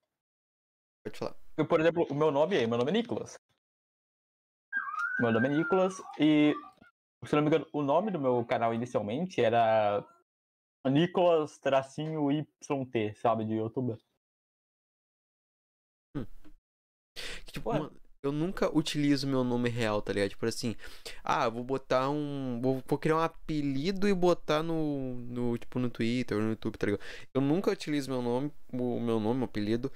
Pode falar. Eu, por exemplo, o meu nome aí, meu nome é Nicolas. Meu nome é Nicolas e, se não me engano, o nome do meu canal inicialmente era Nicolas tracinho YT, sabe, de youtuber. Que, tipo, Ué. mano, eu nunca utilizo meu nome real, tá ligado? Tipo assim, ah, vou botar um. Vou, vou criar um apelido e botar no, no. Tipo, no Twitter no YouTube, tá ligado? Eu nunca utilizo meu nome, o meu nome, meu apelido,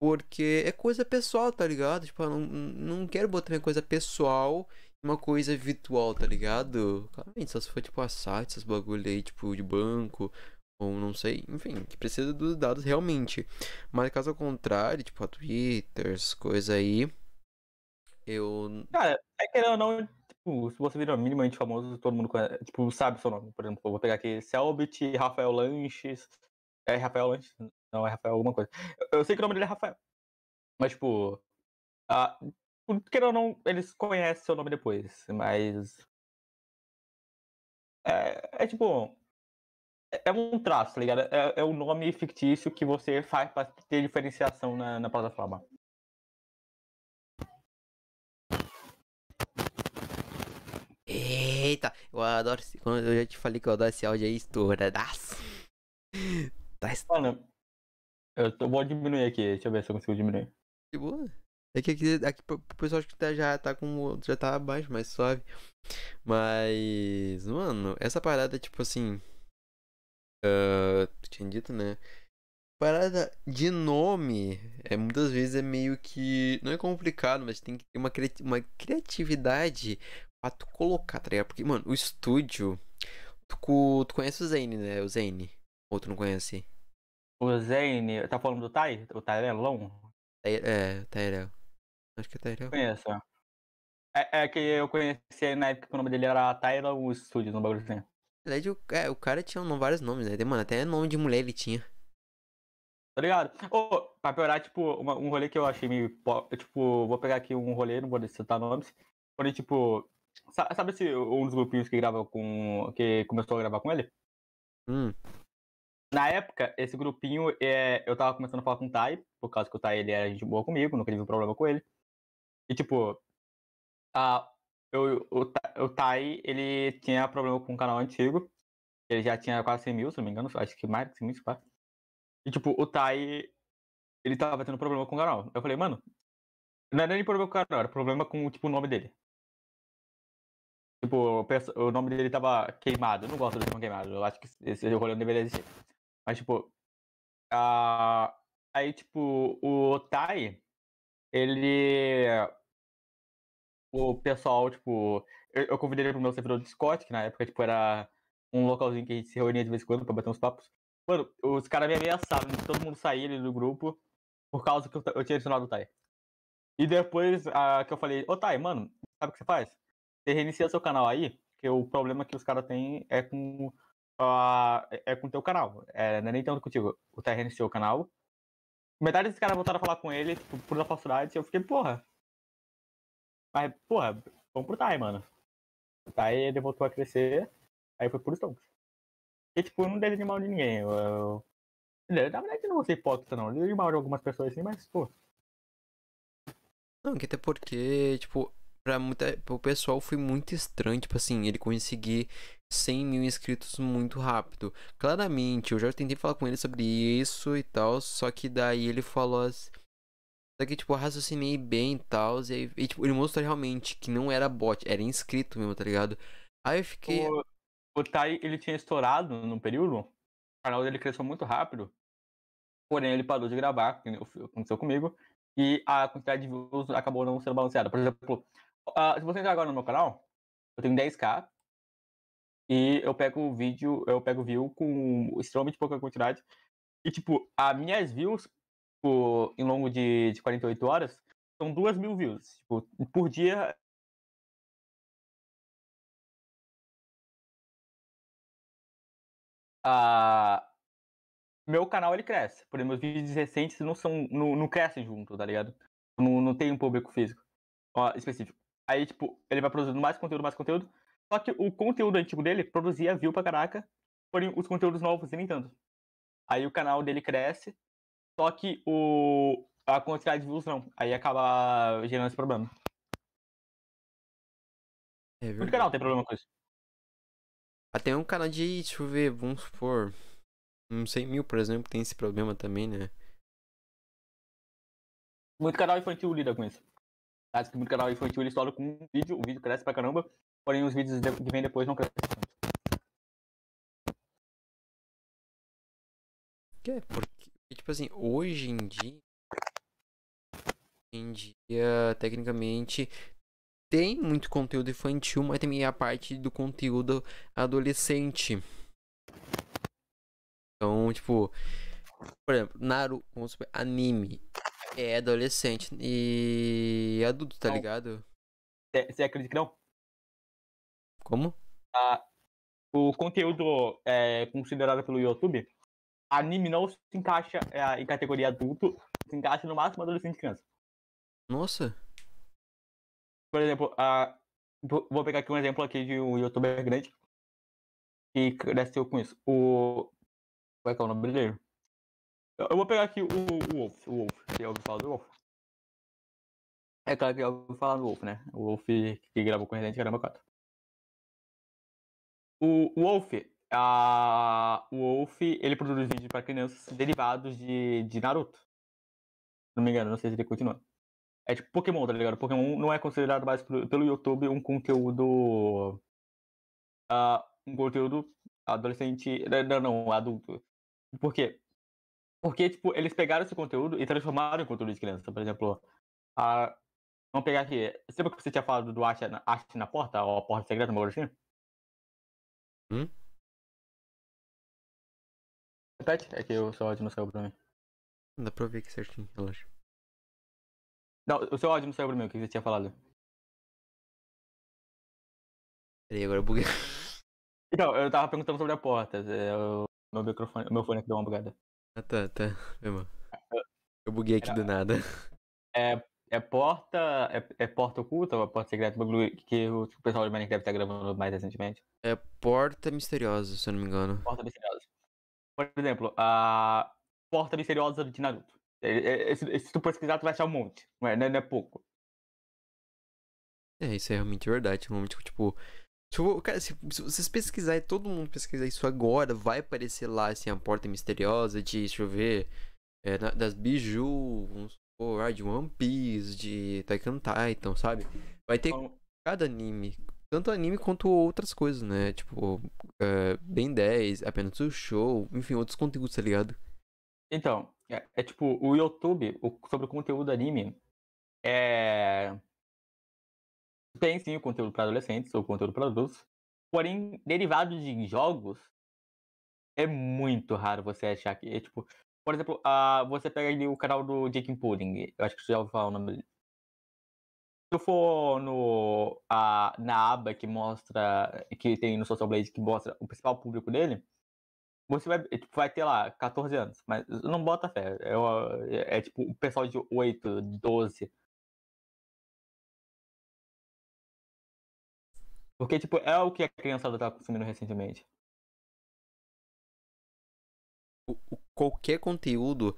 porque é coisa pessoal, tá ligado? Tipo, eu não, não quero botar minha coisa pessoal em uma coisa virtual, tá ligado? Claramente, só se for tipo a site, essas bagulho aí, tipo, de banco. Ou não sei, enfim, que precisa dos dados realmente. Mas caso contrário, tipo a Twitter, coisas aí, eu. Cara, é que ou não, tipo, se você vira minimamente famoso, todo mundo conhece, tipo, sabe seu nome. Por exemplo, eu vou pegar aqui Selbit, Rafael Lanches. É Rafael Lanches? Não, é Rafael alguma coisa. Eu, eu sei que o nome dele é Rafael. Mas, tipo. Ah, querendo ou não, eles conhecem seu nome depois. Mas. É, é tipo. É, é um traço, tá ligado? É, é um nome fictício que você faz pra ter diferenciação na, na plataforma. Eita, eu adoro. Quando eu já te falei que eu adoro esse áudio aí, estouradaço. Tá Mano, eu tô- vou diminuir aqui. Deixa eu ver se eu consigo diminuir. de boa. É que aqui, aqui pro pessoal acho que tá, já tá com. Já tá abaixo, mais suave. Mas. Mano, essa parada, tipo assim. tu tinha dito, né? Parada de nome é muitas vezes é meio que. Não é complicado, mas tem que ter uma, criati- uma criatividade pra tu colocar, tá ligado? Porque, mano, o estúdio. Tu, tu conhece o Zane, né? O Zane. Ou tu não conhece? O Zane, tá falando do Tai? O Tyrellon? Tai- É, Tyrell. Acho que é Tyrell. Conheço. É, é que eu conheci na época que o nome dele era Tyrell Studios, no bagulho assim. Na verdade, o, é, o cara tinha um- vários nomes, né? Mano, até nome de mulher ele tinha. Tá ligado? Ô, pra piorar, tipo, uma- um rolê que eu achei meio. po- Tipo, vou pegar aqui um rolê, não vou citar nomes. Falei, tipo. Sa- Sabe esse, um dos grupinhos que grava com. que começou a gravar com ele? Hum, Na época, esse grupinho, é, eu tava começando a falar com o Tai, por causa que o Tai ele era gente boa comigo, nunca tive um problema com ele. E tipo, a, eu, o, o Tai, ele tinha problema com um canal antigo, ele já tinha quase 100 mil, se não me engano, acho que mais de 100 mil, pá. E tipo, o Tai, ele tava tendo problema com o canal. Eu falei, mano, não era nem problema com o canal, era problema com tipo, o nome dele. Tipo, o nome dele tava queimado. Eu não gosto do termo queimado. Eu acho que esse rolê não deveria existir. Mas, tipo. ah, aí, tipo, o Tai, ele. O pessoal, tipo. Eu, eu convidei ele pro meu servidor do Discord, que na época, tipo, era um localzinho que a gente se reunia de vez em quando pra bater uns papos. Mano, os caras me ameaçaram de todo mundo sair do grupo por causa que eu, eu tinha adicionado o Tai. E depois ah, que eu falei, ô Tai, mano, sabe o que você faz? Você reinicia seu canal aí, que o problema que os caras têm é com ah, é com o teu canal. É, não é nem tanto contigo. O Tai reiniciou o canal. Metade desses caras voltaram a falar com ele, tipo, por da falsidade, e eu fiquei, porra. Mas, porra, vamos pro Tai, mano. O Tai, ele voltou a crescer, aí foi por Stonks. E, tipo, não desejo mal de ninguém. Eu. Na verdade, eu não vou ser hipócrita, não. Eu desejo mal de algumas pessoas assim, mas, pô. Não, que até porque, tipo, pra muita, pro pessoal foi muito estranho, tipo assim, ele conseguir 100 mil inscritos muito rápido. Claramente, eu já tentei falar com ele sobre isso e tal, só que daí ele falou assim. Só que, tipo, eu raciocinei bem e tal, e, aí- tipo, ele mostrou realmente que não era bot, era inscrito mesmo, tá ligado? Aí eu fiquei. O, o Tai, ele tinha estourado num período, o canal dele cresceu muito rápido, porém ele parou de gravar, aconteceu comigo, e a quantidade de views acabou não sendo balanceada. Por exemplo, ah, se você entrar agora no meu canal, eu tenho 10k, e eu pego o vídeo, eu pego view com extremamente pouca quantidade, e tipo, as minhas views tipo, em longo de, de 48 horas, são 2 mil views. Tipo, por dia. Ah, meu canal ele cresce. Porém, meus vídeos recentes não são. não, não crescem junto, tá ligado? Não, não tem um público físico específico. Aí, tipo, ele vai produzindo mais conteúdo, mais conteúdo. Só que o conteúdo antigo dele produzia view pra caraca, porém os conteúdos novos nem tanto. Aí o canal dele cresce, só que o, a quantidade de views não. Aí acaba gerando esse problema. É O canal tem problema com isso. Até um canal de, deixa eu ver, vamos supor, uns 100 mil, por exemplo, tem esse problema também, né? Muito canal infantil lida com isso. Acho que muito canal infantil ele estoura com um vídeo, o vídeo cresce pra caramba, porém os vídeos de- que vem depois não crescem tanto. É porque, tipo assim, hoje em dia, hoje em dia, tecnicamente, tem muito conteúdo infantil, mas também a parte do conteúdo adolescente. Então, tipo, por exemplo, Naruto, anime, é adolescente e adulto, tá Não. ligado? Você acredita que não? Como? O conteúdo é, considerado pelo YouTube, anime não se encaixa é, em categoria adulto, se encaixa no máximo adolescente e criança. Nossa, Por exemplo, a, vou pegar aqui um exemplo aqui de um youtuber grande que cresceu com isso. O. Qual é que é o nome dele? Eu eu vou pegar aqui o, o Wolf. O Wolf. Você ouviu falar do Wolf? É claro que já ouviu falar do Wolf, né? O Wolf que gravou com Resident Caramba 4. O Wolf. A, o Wolf, ele produz vídeos para crianças derivados de, de Naruto. Se não me engano, não sei se ele continua. É tipo Pokémon, tá ligado? Pokémon não é considerado mais pelo YouTube um conteúdo. ah, um conteúdo adolescente. Não, não, adulto. Por quê? Porque, tipo, eles pegaram esse conteúdo e transformaram em conteúdo de criança. Por exemplo, a... vamos pegar aqui. Você lembra que você tinha falado do arte na, arte na porta? Ou a porta secreta, uma coisa assim? Hum? Repete? É que o seu áudio não saiu pra mim. dá pra ver aqui certinho, relaxa. Não, o seu áudio não saiu pra mim, o que você tinha falado. Peraí, agora eu buguei. Então, eu tava perguntando sobre a porta. é, O meu microfone, meu fone aqui deu uma bugada. Ah, tá, tá. Mal. Eu buguei aqui do nada. É porta. É, é porta oculta ou é porta secreta? Que o o pessoal de Minecraft tá gravando mais recentemente. É Porta Misteriosa, se eu não me engano. Porta misteriosa. Por exemplo, a porta misteriosa de Naruto. É- é- Se, tu pesquisar, tu vai achar um monte. Não é, não é- não é pouco. É, isso é realmente verdade. Realmente, tipo. Tipo, cara, se, se vocês pesquisarem, todo mundo pesquisar isso agora, vai aparecer lá, assim, a porta misteriosa de, deixa eu ver, é, na- das Biju, vamos supor, ah, de One Piece, de Taikan Titan, sabe? Vai ter Então, cada anime. Tanto anime quanto outras coisas, né? Tipo, é, Ben 10, apenas o show, enfim, outros conteúdos, tá ligado? Então, é, é tipo, o YouTube, o- sobre o conteúdo anime, é. Tem sim o conteúdo para adolescentes ou conteúdo para adultos. Porém, derivados de jogos, é muito raro você achar que. É, tipo, por exemplo, ah, você pega ali o canal do Jake Pudding. Eu acho que você já ouviu falar o nome dele. Se eu for no, ah, na aba que mostra. que tem no Social Blade que mostra o principal público dele, você vai, é, tipo, vai ter lá 14 anos, mas não bota fé. É, é, é tipo o pessoal de 8, 12. Porque, tipo, é o que a criançada tá consumindo recentemente. o- o- qualquer conteúdo.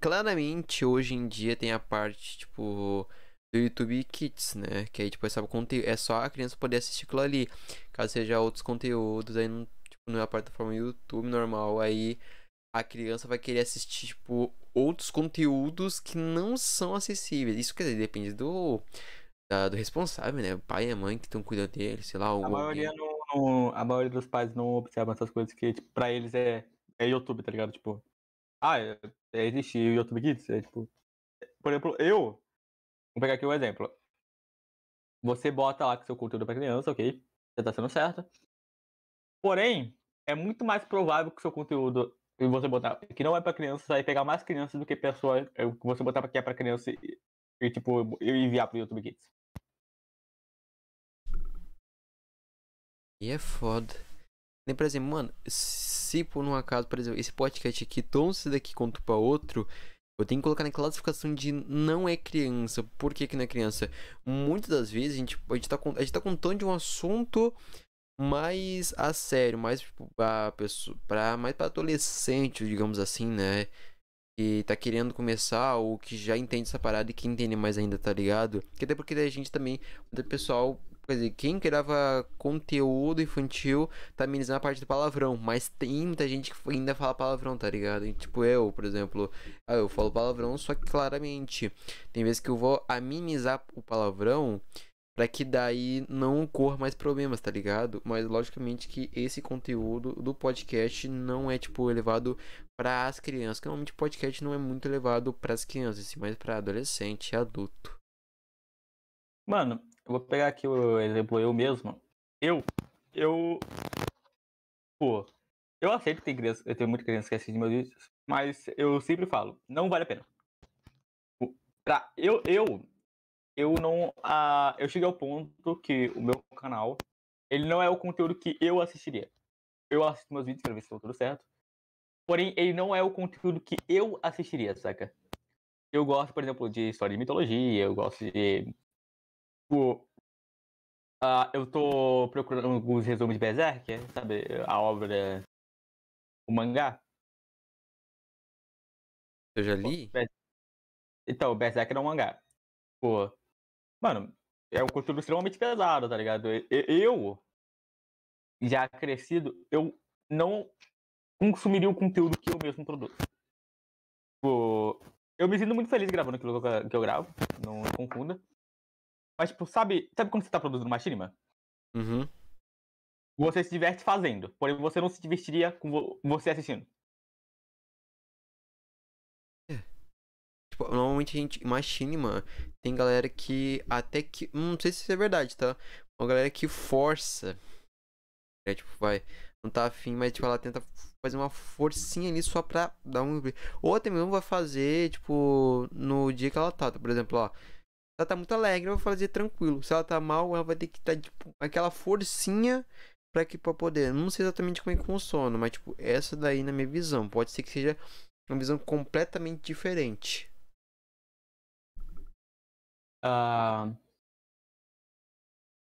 Claramente, hoje em dia tem a parte, tipo, do YouTube Kids, né? Que aí, tipo, é só, é só a criança poder assistir aquilo ali. Caso seja outros conteúdos, aí não, tipo, não é a plataforma YouTube normal, aí a criança vai querer assistir, tipo, outros conteúdos que não são acessíveis. Isso quer dizer, depende do. Da- do responsável, né? O pai e a mãe que estão cuidando dele, sei lá. A maioria, não, não- a maioria dos pais não observam essas coisas que, tipo, pra eles é, é YouTube, tá ligado? Tipo, ah, é, é, existe o YouTube Kids, é tipo... Por exemplo, eu... Vou pegar aqui um exemplo. Você bota lá que seu conteúdo é pra criança, ok? Você tá sendo certo. Porém, é muito mais provável que seu conteúdo e você botar que não é pra criança, vai pegar mais crianças do que pessoa que você botar que é pra criança e, e tipo, enviar pro YouTube Kids. E é foda. Nem, por exemplo, mano, se por um acaso, por exemplo, esse podcast aqui, tão cedo daqui conto pra outro, eu tenho que colocar na classificação de não é criança. Por que, que não é criança? Muitas das vezes a gente, a gente, tá, a gente tá contando de um assunto mais a sério, mais tipo, pra pessoa, pra, mais pra adolescente, digamos assim, né? Que tá querendo começar ou que já entende essa parada e que entende mais ainda, tá ligado? Que até porque a gente também, o pessoal Quer dizer, quem grava conteúdo infantil tá amenizando a parte do palavrão. Mas tem muita gente que ainda fala palavrão, tá ligado? E, tipo, eu, por exemplo, ah, eu falo palavrão, só que claramente. Tem vezes que eu vou amenizar o palavrão para que daí não ocorra mais problemas, tá ligado? Mas logicamente que esse conteúdo do podcast não é tipo elevado para as crianças, que normalmente o podcast não é muito elevado para as crianças, mas para adolescente e adulto. Mano, eu vou pegar aqui o exemplo eu mesmo. Eu, eu, pô, eu aceito que tem criança, eu tenho muita criança que assiste meus vídeos, mas eu sempre falo, não vale a pena. Pra, eu, eu, eu não, ah, eu cheguei ao ponto que o meu canal, ele não é o conteúdo que eu assistiria. Eu assisto meus vídeos pra ver se tá tudo certo. Porém, ele não é o conteúdo que eu assistiria, saca? Eu gosto, por exemplo, de história de mitologia, eu gosto de Tipo, uh, eu tô procurando alguns resumos de Berserk, sabe? A obra. O mangá. Eu já li? Então, Berserk é um mangá. Pô. Mano, é um conteúdo extremamente pesado, tá ligado? Eu, já crescido, eu não consumiria o conteúdo que eu mesmo produzo. Pô, eu me sinto muito feliz gravando aquilo que eu gravo, não confunda. Mas, tipo, sabe, sabe quando você tá produzindo uma cinema? Uhum. Você se diverte fazendo, porém você não se divertiria com você assistindo. É. Tipo, normalmente a gente, machinima, tem galera que até que. Não sei se isso é verdade, tá? Uma galera que força. É, tipo, vai. Não tá afim, mas tipo, ela tenta fazer uma forcinha ali só pra dar um. Ou até mesmo vai fazer, tipo, no dia que ela tá. Por exemplo, ó ela tá muito alegre, eu vou fazer tranquilo. Se ela tá mal, ela vai ter que estar, tá, tipo, aquela forcinha pra, que, pra poder. Não sei exatamente como é que funciona, mas, tipo, essa daí na minha visão. Pode ser que seja uma visão completamente diferente. Uh,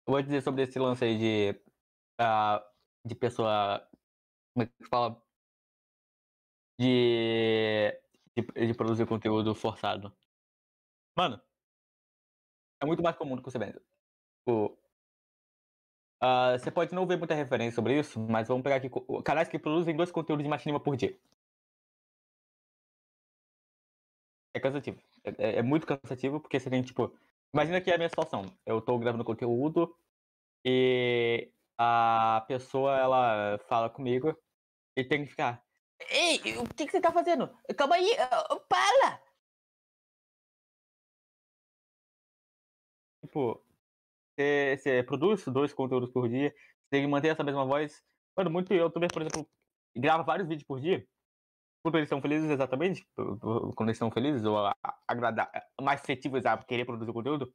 vou dizer sobre esse lance aí de, uh, de pessoa. Como é que fala? De, de, de produzir conteúdo forçado. Mano, é muito mais comum do que você pensa. Tipo, uh, você pode não ver muita referência sobre isso, mas vamos pegar aqui canais que produzem dois conteúdos de machinima por dia. É cansativo. É, é, é, muito cansativo, porque você tem, tipo. Imagina que é a minha situação. Eu tô gravando conteúdo e a pessoa ela fala comigo e tem que ficar. Ei, o que, que você tá fazendo? Calma aí, para! Tipo, você, você produz dois conteúdos por dia, você tem que manter essa mesma voz. Mano, muito youtuber, por exemplo, grava vários vídeos por dia. Quando eles estão felizes, exatamente, quando eles estão felizes, ou agradar, mais afetivos a querer produzir conteúdo.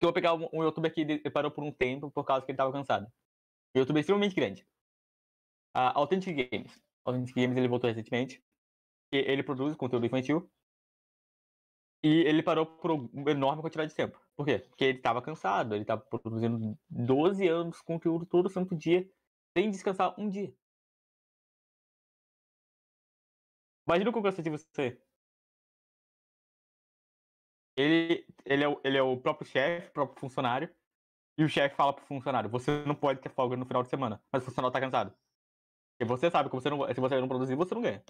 Eu vou pegar um, um youtuber que parou por um tempo por causa que ele estava cansado. Um youtuber extremamente grande. Uh, Authentic Games. Authentic Games ele voltou recentemente. Ele produz conteúdo infantil. E ele parou por uma enorme quantidade de tempo. Por quê? Porque ele estava cansado, ele estava produzindo 12 anos de conteúdo todo santo dia, sem descansar um dia. Imagina como cansativo você. Ele, ele, é, o, ele é o próprio chefe, o próprio funcionário, e o chefe fala pro funcionário: você não pode ter folga no final de semana, mas o funcionário tá cansado. E você sabe que você não, se você não produzir, você não ganha.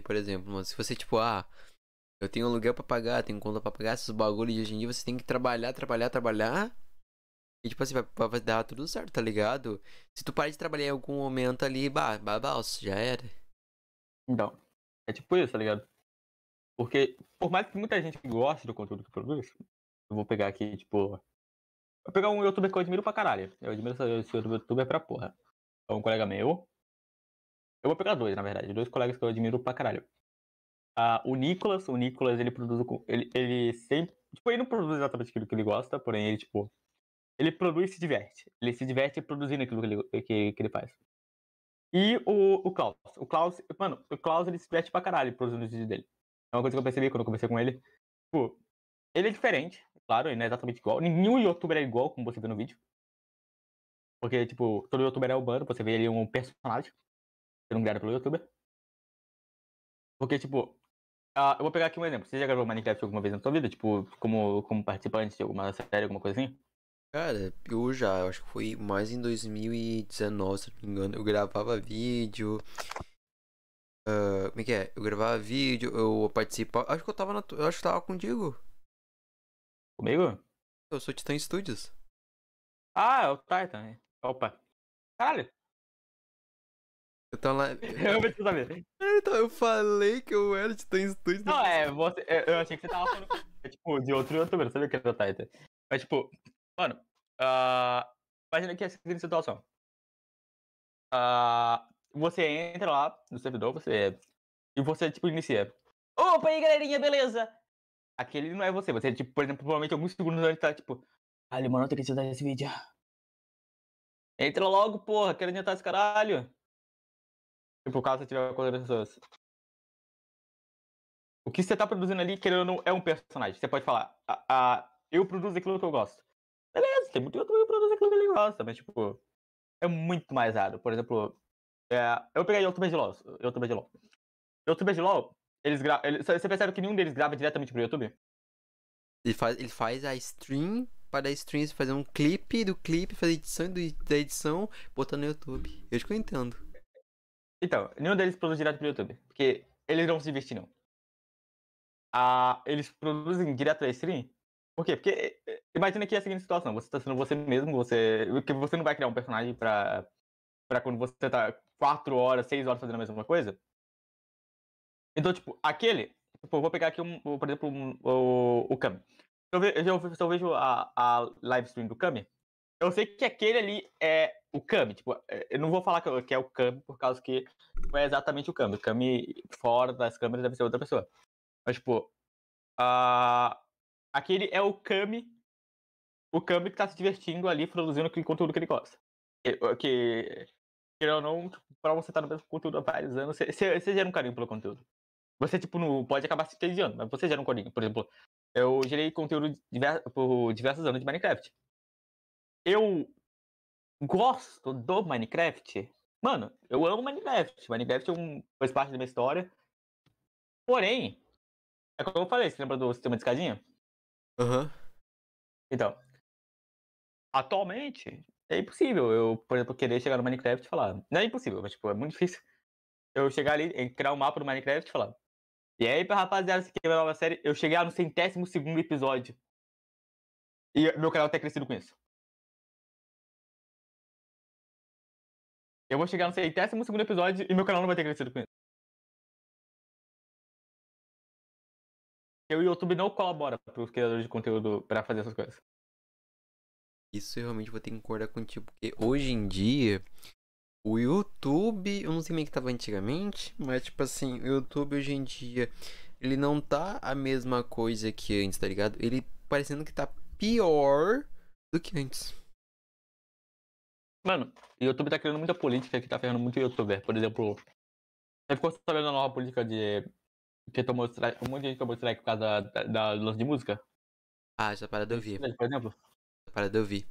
Por exemplo, se você, tipo, ah, eu tenho aluguel pra pagar, tenho conta pra pagar, esses bagulhos de hoje em dia você tem que trabalhar, trabalhar, trabalhar. E, tipo assim, vai, vai dar tudo certo, tá ligado? Se tu parar de trabalhar em algum momento ali, bah, babalço, já era. Então, é tipo isso, tá ligado? Porque, por mais que muita gente goste do conteúdo que produz, eu vou pegar aqui, tipo, Vou pegar um youtuber que eu admiro pra caralho. Eu admiro esse youtuber pra porra. É um colega meu. Eu vou pegar dois, na verdade. Dois colegas que eu admiro pra caralho. Uh, o Nicolas, o Nicolas, ele produz. Ele, ele sempre. Tipo, ele não produz exatamente aquilo que ele gosta, porém, ele, tipo. Ele produz e se diverte. Ele se diverte produzindo aquilo que ele, que, que ele faz. E o, o Klaus. O Klaus, mano, o Klaus ele se diverte pra caralho produzindo os vídeos dele. É uma coisa que eu percebi quando eu conversei com ele. Tipo, ele é diferente, claro, ele não é exatamente igual. Nenhum youtuber é igual, como você vê no vídeo. Porque, tipo, todo youtuber é urbano, você vê ele um personagem sendo criado pelo youtuber. Porque, tipo, uh, eu vou pegar aqui um exemplo. Você já gravou Minecraft alguma vez na sua vida? Tipo, como, como participante de alguma série, alguma coisa assim? Cara, eu já, eu acho que foi mais em 2019, se não me engano. Eu gravava vídeo. Uh, como é que é? Eu gravava vídeo, eu participava. Acho que eu tava na. Eu acho que tava contigo. Comigo? Eu sou Titan Studios. Ah, é o Titan. Opa. Caralho. Eu tava lá. Eu preciso saber. Então, eu falei que eu era Titan Studios. Não, é, você, eu achei que você tava falando tipo, de outro youtuber, sabia que era o Titan. Mas, tipo, mano, uh, imagina que é a seguinte situação. Uh, você entra lá no servidor, você. E você, tipo, inicia. Opa aí, galerinha, beleza? Aquele não é você. Você, tipo, por exemplo, provavelmente alguns segundos antes tá, tipo. Ali, mano, eu tenho que editar esse vídeo. Entra logo, porra, quero editar esse caralho. Tipo, caso você tiver com outras pessoas. O que você tá produzindo ali, querendo ou não, é um personagem. Você pode falar, a, a, eu produzo aquilo que eu gosto. Beleza, tem muito youtuber que produz aquilo que ele gosta, mas, tipo, é muito mais raro. Por exemplo, é, eu peguei youtuber de LOL. Youtuber de LOL. De LOL, eles gravam. Você percebe que nenhum deles grava diretamente pro YouTube? Ele faz, ele faz a stream para a stream fazer um clipe do clipe, fazer edição da edição, botar no YouTube. Eu acho que eu entendo. Então, nenhum deles produz direto pro YouTube. Porque eles não se investem, não. Ah, eles produzem direto da stream. Por quê? Porque imagina que é a seguinte situação, você está sendo você mesmo, você. Porque você não vai criar um personagem pra, pra quando você tá 4 horas, 6 horas fazendo a mesma coisa. Então, tipo, aquele. Tipo, vou pegar aqui, um, por exemplo, um, o, o Kami. Se eu, se eu vejo a, a live stream do Kami, eu sei que aquele ali é o Kami. Tipo, é, eu não vou falar que, é o Kami por causa que não é exatamente o Kami. O Kami fora das câmeras deve ser outra pessoa. Mas, tipo, uh, aquele é o Kami. O Kami que tá se divertindo ali produzindo aquele conteúdo que ele gosta. Que, que ou não, tipo, pra você estar tá no mesmo conteúdo há vários anos, você, você gera um carinho pelo conteúdo. Você, tipo, não pode acabar se entediando, mas você gera um carinho. Por exemplo, eu gerei conteúdo diver, por diversos anos de Minecraft. Eu gosto do Minecraft. Mano, eu amo Minecraft. Minecraft é um, faz parte da minha história. Porém, é como eu falei, você lembra do sistema de escadinha? Aham. Uhum. Então, atualmente, é impossível eu, por exemplo, querer chegar no Minecraft e falar. Não é impossível, mas tipo, é muito difícil. Eu chegar ali, criar um mapa do Minecraft e falar. E aí, pra rapaziada, se ver a nova série, eu chegar no centésimo segundo episódio. E meu canal ter crescido com isso. Eu vou chegar no centésimo segundo episódio e meu canal não vai ter crescido com isso. o YouTube não colabora para os criadores de conteúdo para fazer essas coisas. Isso eu realmente vou ter que concordar contigo, porque hoje em dia, o YouTube, eu não sei como é que tava antigamente, mas tipo assim, o YouTube hoje em dia, ele não tá a mesma coisa que antes, tá ligado? Ele parecendo que tá pior do que antes. Mano, o YouTube tá criando muita política que tá ferrando muito o youtuber. Por exemplo, você ficou sabendo a nova política de. que tomou strike, um monte de gente tomou strike por causa da, da, lance de música? Ah, essa parada eu vi. Por exemplo? parada eu vi.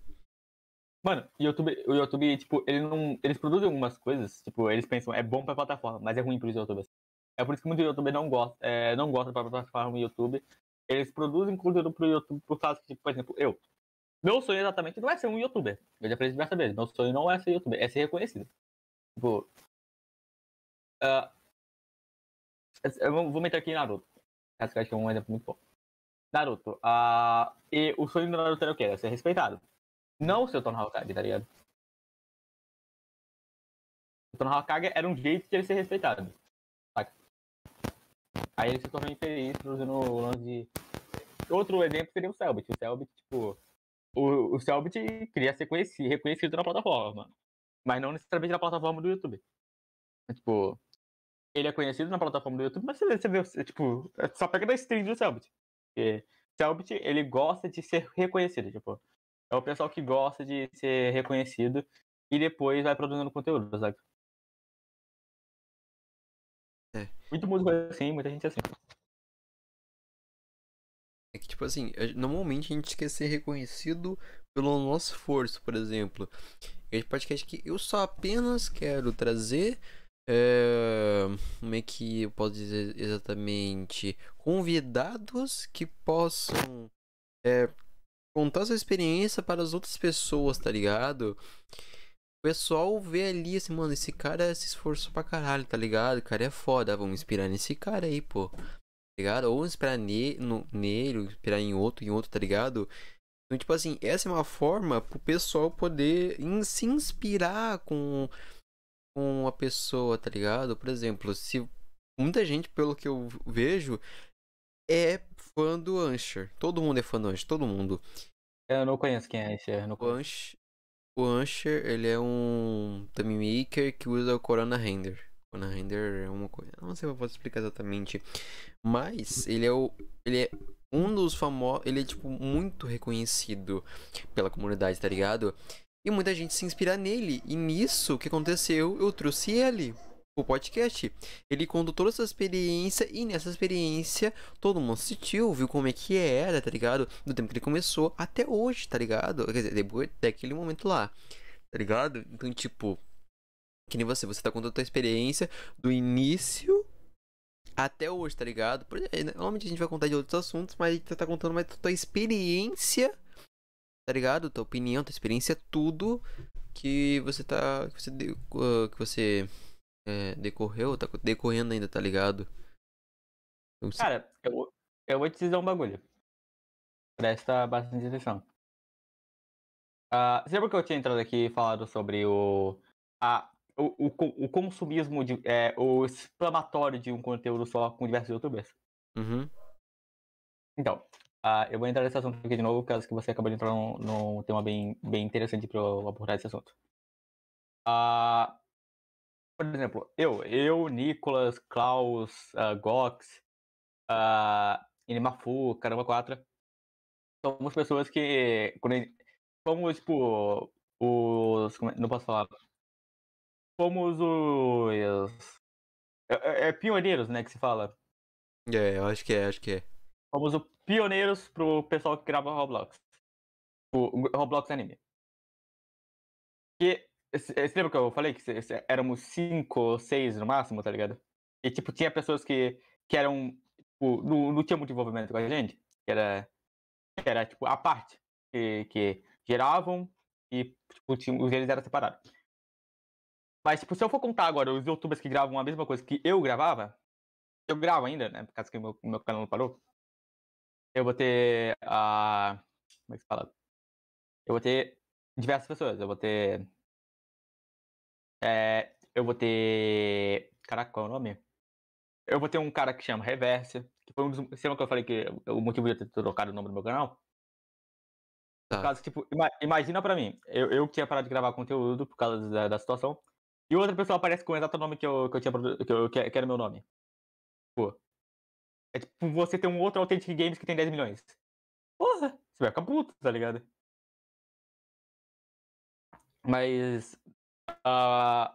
Mano, o YouTube, o YouTube, tipo, ele não. Eles produzem algumas coisas, tipo, eles pensam, é bom pra plataforma, mas é ruim pros youtubers. É por isso que muito youtuber não gosta, é, não gosta da plataforma YouTube. Eles produzem conteúdo pro YouTube por causa que, tipo, por exemplo, eu. Meu sonho exatamente não é ser um youtuber. Eu já falei diversas vezes. Meu sonho não é ser youtuber, é ser reconhecido. Tipo. Uh, eu vou meter aqui Naruto. Acho que é um exemplo muito bom. Naruto. Uh, e o sonho do Naruto era o quê? Era ser respeitado. Não o seu Torno Hokage, tá ligado? O Torno Hokage era um jeito de ele ser respeitado. Aí ele se tornou infeliz produzindo o lance de. Outro exemplo seria o Selbit. O Selbit, tipo. O, o Selbit queria ser conhecido, reconhecido na plataforma. Mas não necessariamente na plataforma do YouTube. Tipo, ele é conhecido na plataforma do YouTube, mas você, você vê, tipo, é só pega da stream do Selbit. Porque Selbit, ele gosta de ser reconhecido, tipo, é o pessoal que gosta de ser reconhecido e depois vai produzindo conteúdo, sabe? É. Muito músico assim, muita gente assim. É que, tipo assim, normalmente a gente quer ser reconhecido pelo nosso esforço, por exemplo. Esse podcast que eu só apenas quero trazer. É, como é que eu posso dizer exatamente? Convidados que possam é, contar sua experiência para as outras pessoas, tá ligado? O pessoal vê ali assim, mano, esse cara se esforçou pra caralho, tá ligado? O cara é foda, vamos inspirar nesse cara aí, pô. Ligado? Ou inspirar ne no, nele, inspirar em outro, em outro, tá ligado? Então, tipo assim, essa é uma forma pro pessoal poder in se inspirar com, com a pessoa, tá ligado? Por exemplo, se muita gente, pelo que eu vejo, é fã do Ancher. Todo mundo é fã do Ancher, todo mundo. Eu não conheço quem é esse. Não o Ancher, o Ancher, ele é um thumb maker que usa o Corona Render. Corona Render é uma coisa. Não sei se eu posso explicar exatamente. Mas ele é o. Ele é um dos famosos. Ele é, tipo, muito reconhecido pela comunidade, tá ligado? E muita gente se inspira nele. E nisso, o que aconteceu? Eu trouxe ele o podcast. Ele contou toda essa experiência e nessa experiência todo mundo assistiu, viu como é que era, tá ligado? Do tempo que ele começou até hoje, tá ligado? Quer dizer, depois daquele momento lá, tá ligado? Então, tipo, que nem você, você tá contando a tua experiência do início até hoje, tá ligado? Normalmente a gente vai contar de outros assuntos, mas gente tá contando mais tua experiência, tá ligado? Tua opinião, tua experiência, tudo que você tá. que você, que você é, decorreu, tá decorrendo ainda, tá ligado? Cara, eu, eu vou te dizer um bagulho. Presta bastante atenção. Uh, você lembra que eu tinha entrado aqui e falado sobre o, a, o, o, o consumismo, de, é, o exclamatório de um conteúdo só com diversos youtubers? Uhum. Então, uh, eu vou entrar nesse assunto aqui de novo, caso que você acabou de entrar num, num tema bem, bem interessante para eu abordar esse assunto. Uh, por exemplo, eu, eu, Nicolas, Klaus, uh, Gox, uh, Inimafu, Caramba 4, somos pessoas que. Quando somos, tipo, os. É, não posso falar. Somos os. É, é, é, pioneiros, né, que se fala. É, eu acho que é, acho que é. Somos os pioneiros pro pessoal que grava Roblox. O Roblox Anime. E você lembra que eu falei que éramos cinco ou seis no máximo, tá ligado? E, tipo, tinha pessoas que, que eram. Tipo, não, não tinha muito envolvimento com a gente. Que era. Que era, tipo, a parte. Que, que geravam e, tipo, os deles eram separados. Mas, tipo, se eu for contar agora os youtubers que gravam a mesma coisa que eu gravava, eu gravo ainda, né? Por causa que o meu, meu canal não parou. Eu vou ter a. como é que se fala? Eu vou ter diversas pessoas. Eu vou ter é, eu vou ter. Caraca, qual é o nome? Eu vou ter um cara que chama Reverse, que foi um dos. Você lembra que eu falei que o motivo de eu ter trocado o nome do meu canal? Tá. Por causa, tipo, imagina pra mim, eu, eu tinha parado de gravar conteúdo por causa da, da situação, e outra pessoa aparece com o exato nome que eu, que eu tinha que, eu, que, era meu nome. Pô. É tipo você ter um outro Authentic Games que tem 10 milhões. Porra, você vai ficar puto, tá ligado? Mas Uh,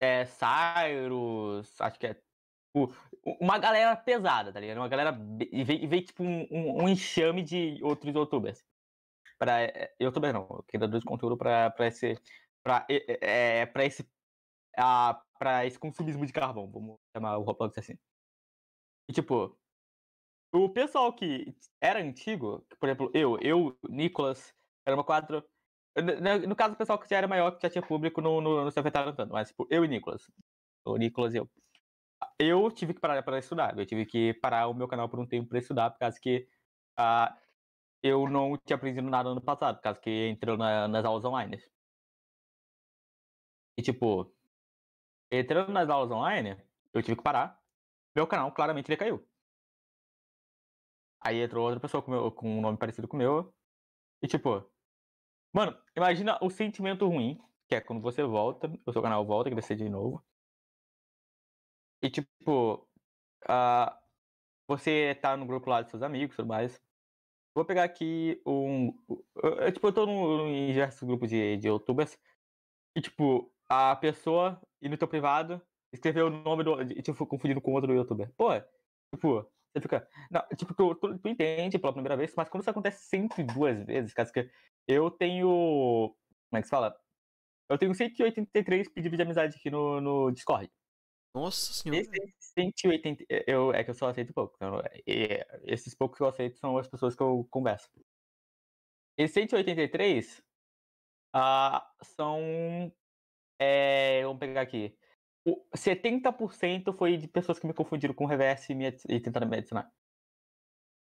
é, Cyrus, acho que é. Tipo, uma galera pesada, tá ligado? Uma galera. E veio, veio tipo um, um, enxame de outros youtubers. Pra, é, youtubers não, criadores de conteúdo pra, pra esse. Pra, é, pra esse. Pra esse consumismo de carvão, vamos chamar o Roblox assim. E tipo, o pessoal que era antigo, por exemplo, eu, eu, Nicolas, era uma 4, no caso, o pessoal que já era maior, que já tinha público, no, no, no se afetaram tanto. Mas, tipo, eu e Nicolas. O Nicolas e eu. Eu tive que parar para estudar. Eu tive que parar o meu canal por um tempo para estudar, por causa que uh, eu não tinha aprendido nada no ano passado, por causa que entrou na, nas aulas online. E, tipo, entrando nas aulas online, eu tive que parar. Meu canal claramente decaiu. Aí entrou outra pessoa com, meu, com um nome parecido com o meu E tipo, mano, imagina o sentimento ruim, que é quando você volta, o seu canal volta a crescer de novo. E tipo, uh, você tá no grupo lá dos seus amigos e tudo mais. Vou pegar aqui um. Eu, tipo, eu tô no, em diversos grupos de, de youtubers. E, tipo, a pessoa ir no teu privado escreveu o nome do. Tipo, confundindo com outro youtuber. Pô, tipo, você fica. Não, tipo, tu, tu, tu, entende pela primeira vez, mas quando isso acontece sempre duas vezes, caso que eu tenho. Como é que se fala? Eu tenho 183 pedidos de amizade aqui no, no Discord. Nossa senhora. Esse 180. Eu, é que eu só aceito pouco. Então, esses poucos que eu aceito são as pessoas que eu converso. Esse 183 uh, são. É, vamos pegar aqui. O 70% foi de pessoas que me confundiram com reverse e, me, e tentaram me adicionar.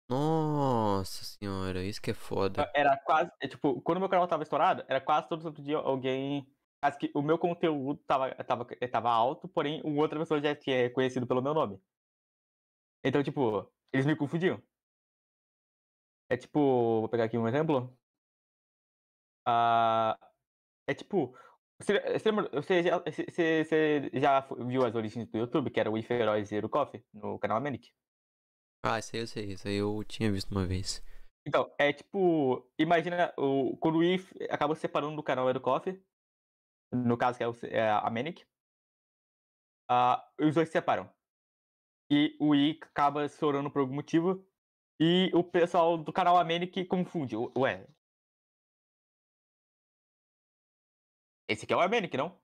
Nossa senhora, isso que é foda. Era quase. É, tipo, quando meu canal tava estourado, era quase todo santo dia alguém Acho que o meu conteúdo tava, tava, tava alto, porém, uma outra pessoa já tinha conhecido pelo meu nome. Então, tipo, eles me confundiam. É tipo, vou pegar aqui um exemplo. Uh, é tipo, você, você, já, você, você, já viu as origens do YouTube, que era o If Herói Zero Coffee, no canal Amenic? Ah, isso aí eu sei, isso aí eu tinha visto uma vez. Então, é tipo, imagina o, quando o If acabou se separando do canal Zero Coffee, no caso que é, o, é a Manic, uh, os dois se separam. E o I acaba estourando por algum motivo. E o pessoal do canal Amenic confunde. Ué. Esse aqui é o Amenic, não?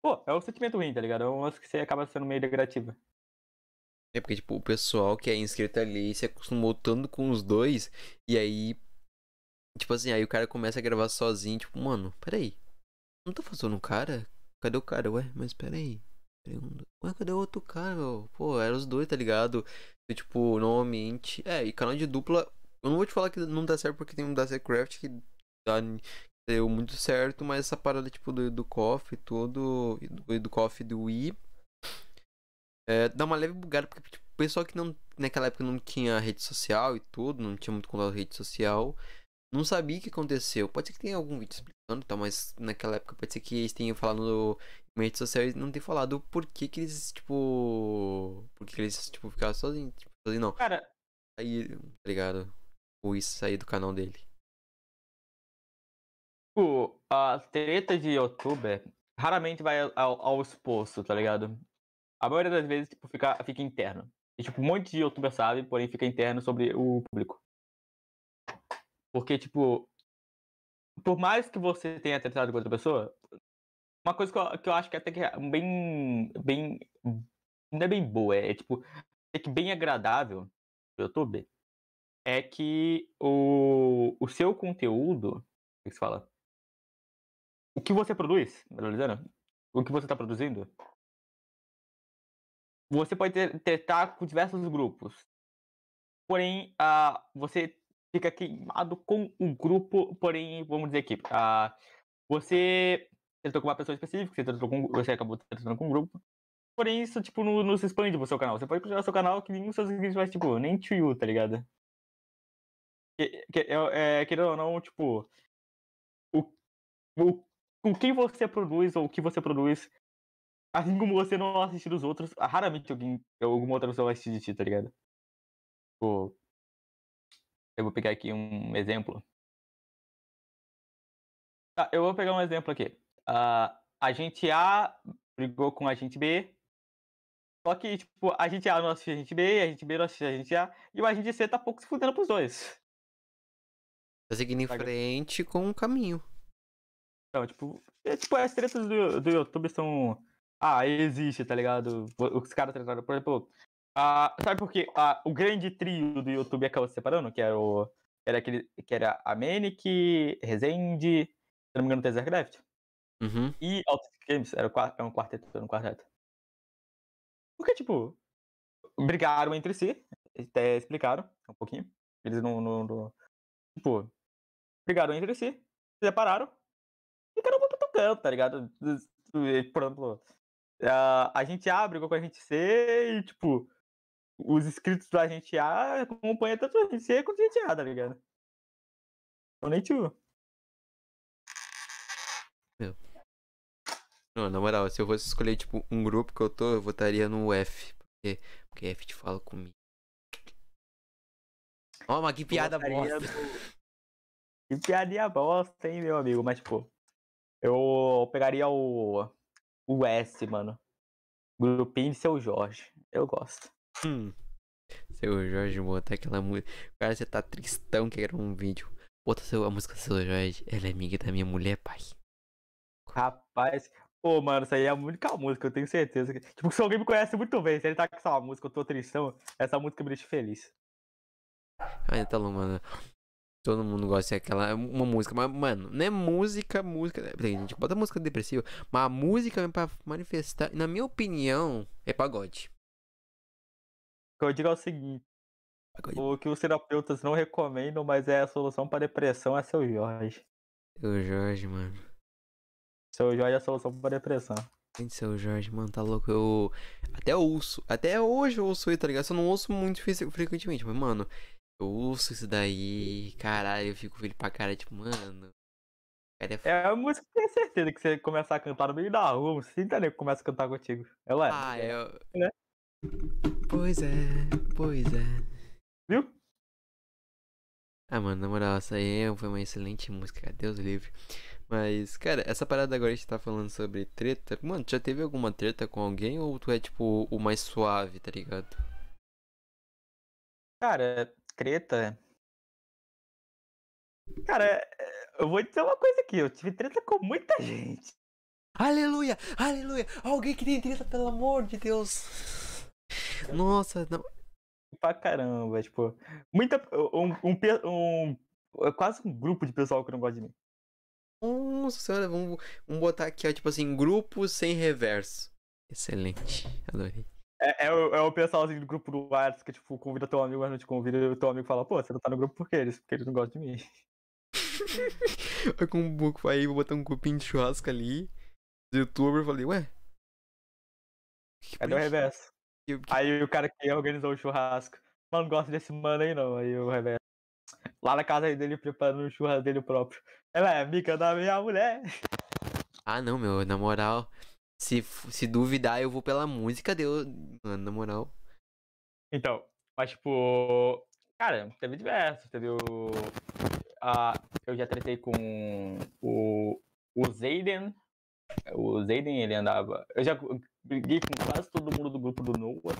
Pô, é o sentimento ruim, tá ligado? É um que você acaba sendo meio degradativo. É porque, tipo, o pessoal que é inscrito ali se acostumou tanto com os dois. E aí Tipo assim, aí o cara começa a gravar sozinho, tipo, mano, peraí. Não tô fazendo um cara? Cadê o cara? Ué, mas peraí. Ué, cadê o outro cara, meu? Pô, eram os dois, tá ligado? E, tipo, normalmente. É, e canal de dupla. Eu não vou te falar que não dá certo porque tem um da Craft que dá, deu muito certo, mas essa parada, tipo, do, do KOF todo. E do, do KOF do Wii. É, dá uma leve bugada, porque, tipo, o pessoal que não, naquela época não tinha rede social e tudo, não tinha muito contato com rede social não sabia o que aconteceu. Pode ser que tenha algum vídeo explicando, tá? Mas naquela época pode ser que eles tenham falado no em rede social e não tenham falado por que que eles, tipo... Por que eles, tipo, ficaram sozinhos. Tipo, sozinhos não. Cara... Aí, tá ligado? O isso sair do canal dele. Tipo, a treta de youtuber raramente vai ao, ao exposto, tá ligado? A maioria das vezes, tipo, fica, fica interno. E, tipo, um monte de youtuber sabe, porém fica interno sobre o público. Porque, tipo, por mais que você tenha tentado com outra pessoa, uma coisa que eu, que eu acho que até que é bem. bem. não é bem boa, é, é tipo. É que bem agradável no YouTube é que o, o seu conteúdo. O que se fala? O que você produz, melhor dizendo, o que você está produzindo, você pode tentar com diversos grupos. Porém, uh, você fica queimado com o grupo, porém, vamos dizer aqui, uh, você tentou com uma pessoa específica, você, tentou com, você acabou tratando com um grupo, porém isso, tipo, não, não se expande pro seu canal. Você pode continuar seu canal que nenhum dos seus inscritos vai, tipo, nem you, tá ligado? Que, que, é, é, querendo ou não, tipo, o, o, com quem você produz ou o que você produz, assim como você não assistir os outros, raramente alguém, alguma outra pessoa vai assistir de ti, tá ligado? Tipo, eu vou pegar aqui um exemplo. Tá, eu vou pegar um exemplo aqui. Uh, a gente A brigou com a gente B. Só que, tipo, a gente A não assiste a gente B, a gente B não assiste a gente A, e o agente C tá pouco se fudendo pros dois. Tá seguindo em frente com um caminho. Então, tipo, é, tipo as tretas do, do YouTube são. Ah, existe, tá ligado? Os caras trataram, por exemplo, Uh, sabe por quê? Uh, o grande trio do YouTube acabou se separando, que era o. Era aquele. Que era a Manic, Rezende, se não me engano, Tezercraft. Uhum. E Autistic Games, era, é um quarteto, era um quarteto. Porque, tipo, brigaram entre si, até explicaram um pouquinho. Eles não. não, não tipo, brigaram entre si, se separaram e cada um foi pro canto, tá ligado? Por exemplo, a gente A brigou com a gente C e, tipo, os inscritos da gente A acompanham tanto a gente C quanto a gente A, tá ligado? Então nem tu. Não, na moral, se eu fosse escolher, tipo, um grupo que eu tô, eu votaria no F. Porque, porque F te fala comigo. Ó, mas que piada bosta. no- Que piadinha bosta, hein, meu amigo? Mas, tipo, eu pegaria o. O S, mano. Grupinho de seu Jorge. Eu gosto. Hum. Seu Jorge botar aquela música. Cara, você tá tristão que era um vídeo. Bota seu, a música do seu Jorge. Ela é amiga da minha mulher, pai. Rapaz. Pô, mano, isso aí é a única música, eu tenho certeza. que- Tipo, se alguém me conhece muito bem, se ele tá com essa música, eu tô tristão, essa música me deixa feliz. Ah, então, mano. Todo mundo gosta daquela. Uma música, mas, mano, não é música, música. Tem gente que bota música depressiva, mas a música é pra manifestar, na minha opinião, é pagode. O que eu digo é o seguinte: Pagode. o que os terapeutas não recomendam, mas é a solução pra depressão, é seu Jorge. Seu Jorge, mano. Seu Jorge é a solução pra depressão. Gente, seu Jorge, mano, tá louco. Eu até ouço. Até hoje eu ouço ele, tá ligado? Só não ouço muito fre- frequentemente, mas, mano, eu ouço isso daí. Caralho, eu fico feliz pra cara, tipo, mano. Cara, é f- É a música que eu tenho certeza que você começar a cantar no meio da rua, você entendeu que começa a cantar contigo. Ela é. Ah, é. Né? Pois é, pois é. Viu? Ah, mano, na moral, essa aí é- foi uma excelente música. Deus livre. Mas, cara, essa parada agora a gente tá falando sobre treta. Mano, já teve alguma treta com alguém ou tu é, tipo, o mais suave, tá ligado? Cara, treta. Cara, é- eu vou dizer uma coisa aqui, eu tive treta com muita gente. Aleluia! Aleluia! Alguém que tem treta, pelo amor de Deus! Nossa, não. Pra caramba, tipo, muita. Um, um, um- é quase um grupo de pessoal que não gosta de mim. Nossa senhora, vamos, vamos botar aqui, ó, tipo assim, grupo sem reverso. Excelente, adorei. É, é, o, é o pessoalzinho do grupo do WhatsApp que, tipo, convida teu amigo, mas não te convida, e o teu amigo fala, pô, você não tá no grupo por quê? Eles, porque eles não gostam de mim. Aí com um buco aí, vou botar um cupim de churrasco ali. Do youtuber, falei, ué. Que Cadê o bonitinho, reverso? que- Aí o cara que organizou o churrasco, mano, não gosta desse mano aí não. Aí o reverso. Lá na casa dele, preparando o churrasco dele próprio. Ela é amiga da minha mulher. Ah, não, meu, na moral. Se, se duvidar, eu vou pela música dele. Mano, na moral. Então, mas tipo. Cara, teve diversos. Teve o. Eu já tretei com o. O Zayden. O Zayden, ele andava. Eu já briguei com quase todo mundo do grupo do Noah.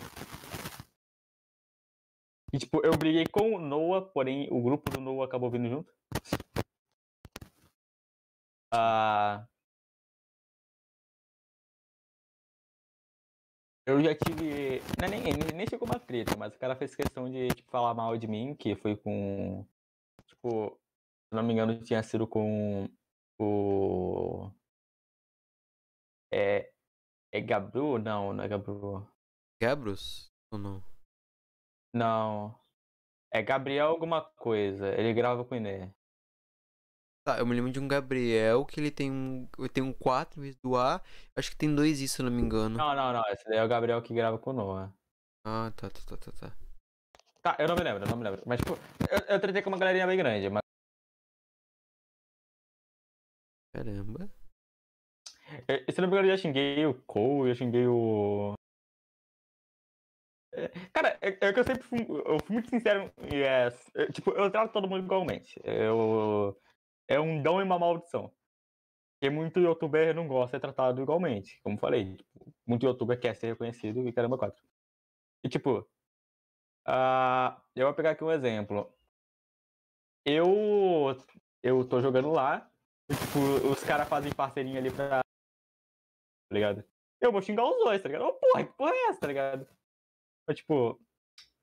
E, tipo, eu briguei com o Noah, porém o grupo do Noah acabou vindo junto. Ah. Eu já tive. Não, é nem, nem, chegou uma treta, mas o cara fez questão de tipo, falar mal de mim, que foi com. Tipo, se não me engano, tinha sido com o. É. É Gabriel? Não, não é Gabriel. Gabrus? Ou não? Não. É Gabriel alguma coisa. Ele grava com o Inê. Tá, eu me lembro de um Gabriel que ele tem um. Tem um 4 em vez do A. Acho que tem dois I, se eu não me engano. Não, não, não. Esse daí é o Gabriel que grava com o Noah. Ah, tá, tá, tá, tá, tá. Tá, eu não me lembro, eu não me lembro. Mas, tipo, eu, eu tretei com uma galerinha bem grande. Mas Caramba. Eh, Se não me engano, eu já xinguei o Cole, eu xinguei o. Eh, Cara, é, é que eu sempre fui, eu fui muito sincero. e é, é, tipo, eu trato todo mundo igualmente. Eu, é um dom e uma maldição. Porque muito youtuber não gosta de ser tratado igualmente. Como falei, tipo, muito youtuber quer ser reconhecido e caramba, quatro. E tipo, ah, eu vou pegar aqui um exemplo. Eu, eu tô jogando lá, e, tipo, os caras fazem parceirinha ali pra tá ligado? Eu vou xingar os dois, tá ligado? Ô, porra, que porra é essa, tá ligado? Mas, tipo,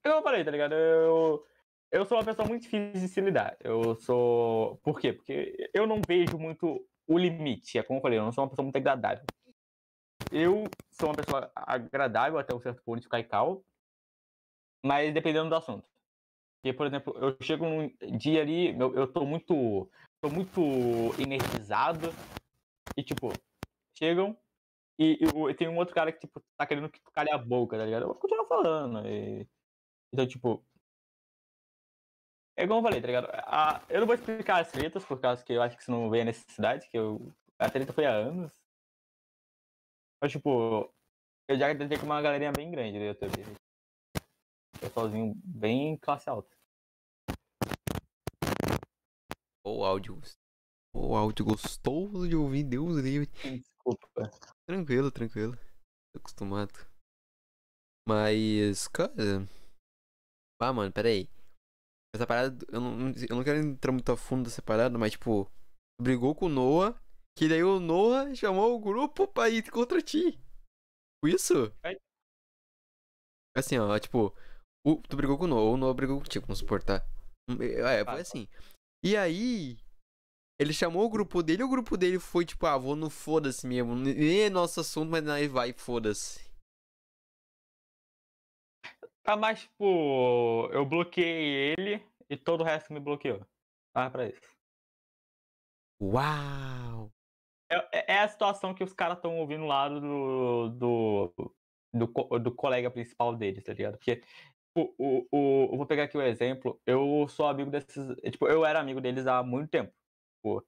eu falei, tá ligado? Eu, eu sou uma pessoa muito difícil de se lidar. Eu sou. Por quê? Porque eu não vejo muito o limite. É como eu falei, eu não sou uma pessoa muito agradável. Eu sou uma pessoa agradável até um certo ponto de ficar e cal, mas dependendo do assunto. Porque, por exemplo, eu chego num dia ali, eu, eu tô muito. tô muito energizado e, tipo, chegam e, e tem um outro cara que, tipo, tá querendo que tu calhe a boca, tá ligado? Eu vou continuar falando. E, Então, tipo. É igual eu falei, tá ligado? A, eu não vou explicar as tretas, por causa que eu acho que você não vê a necessidade, que eu, a treta foi há anos. Mas, tipo, eu já tentei com uma galerinha bem grande do YouTube. Pessoalzinho bem classe alta. O áudio. O áudio gostoso de ouvir, Deus livre. Desculpa. Tranquilo, tranquilo. Tô acostumado. Mas, cara. Ah, mano, pera aí. Essa parada. Eu não, eu não quero entrar muito a fundo dessa parada, mas, tipo. Brigou com o Noah. Que daí o Noah chamou o grupo pra ir contra ti. Isso? É. Assim, ó, tipo. O, tu brigou com o Noah, o Noah brigou contigo, vamos suportar. É, foi Ah. assim. E aí. Ele chamou o grupo dele e o grupo dele foi tipo, ah, vou no foda-se mesmo. Nem é nosso assunto, mas aí vai, foda-se. Tá, mas, tipo, eu bloqueei ele e todo o resto me bloqueou. Ah, pra isso. Uau! É, é a situação que os caras estão ouvindo lá do, do, do, do colega principal deles, tá ligado? Porque o, o, o, eu vou pegar aqui o exemplo. Eu sou amigo desses. é, Tipo, eu era amigo deles há muito tempo. Tipo,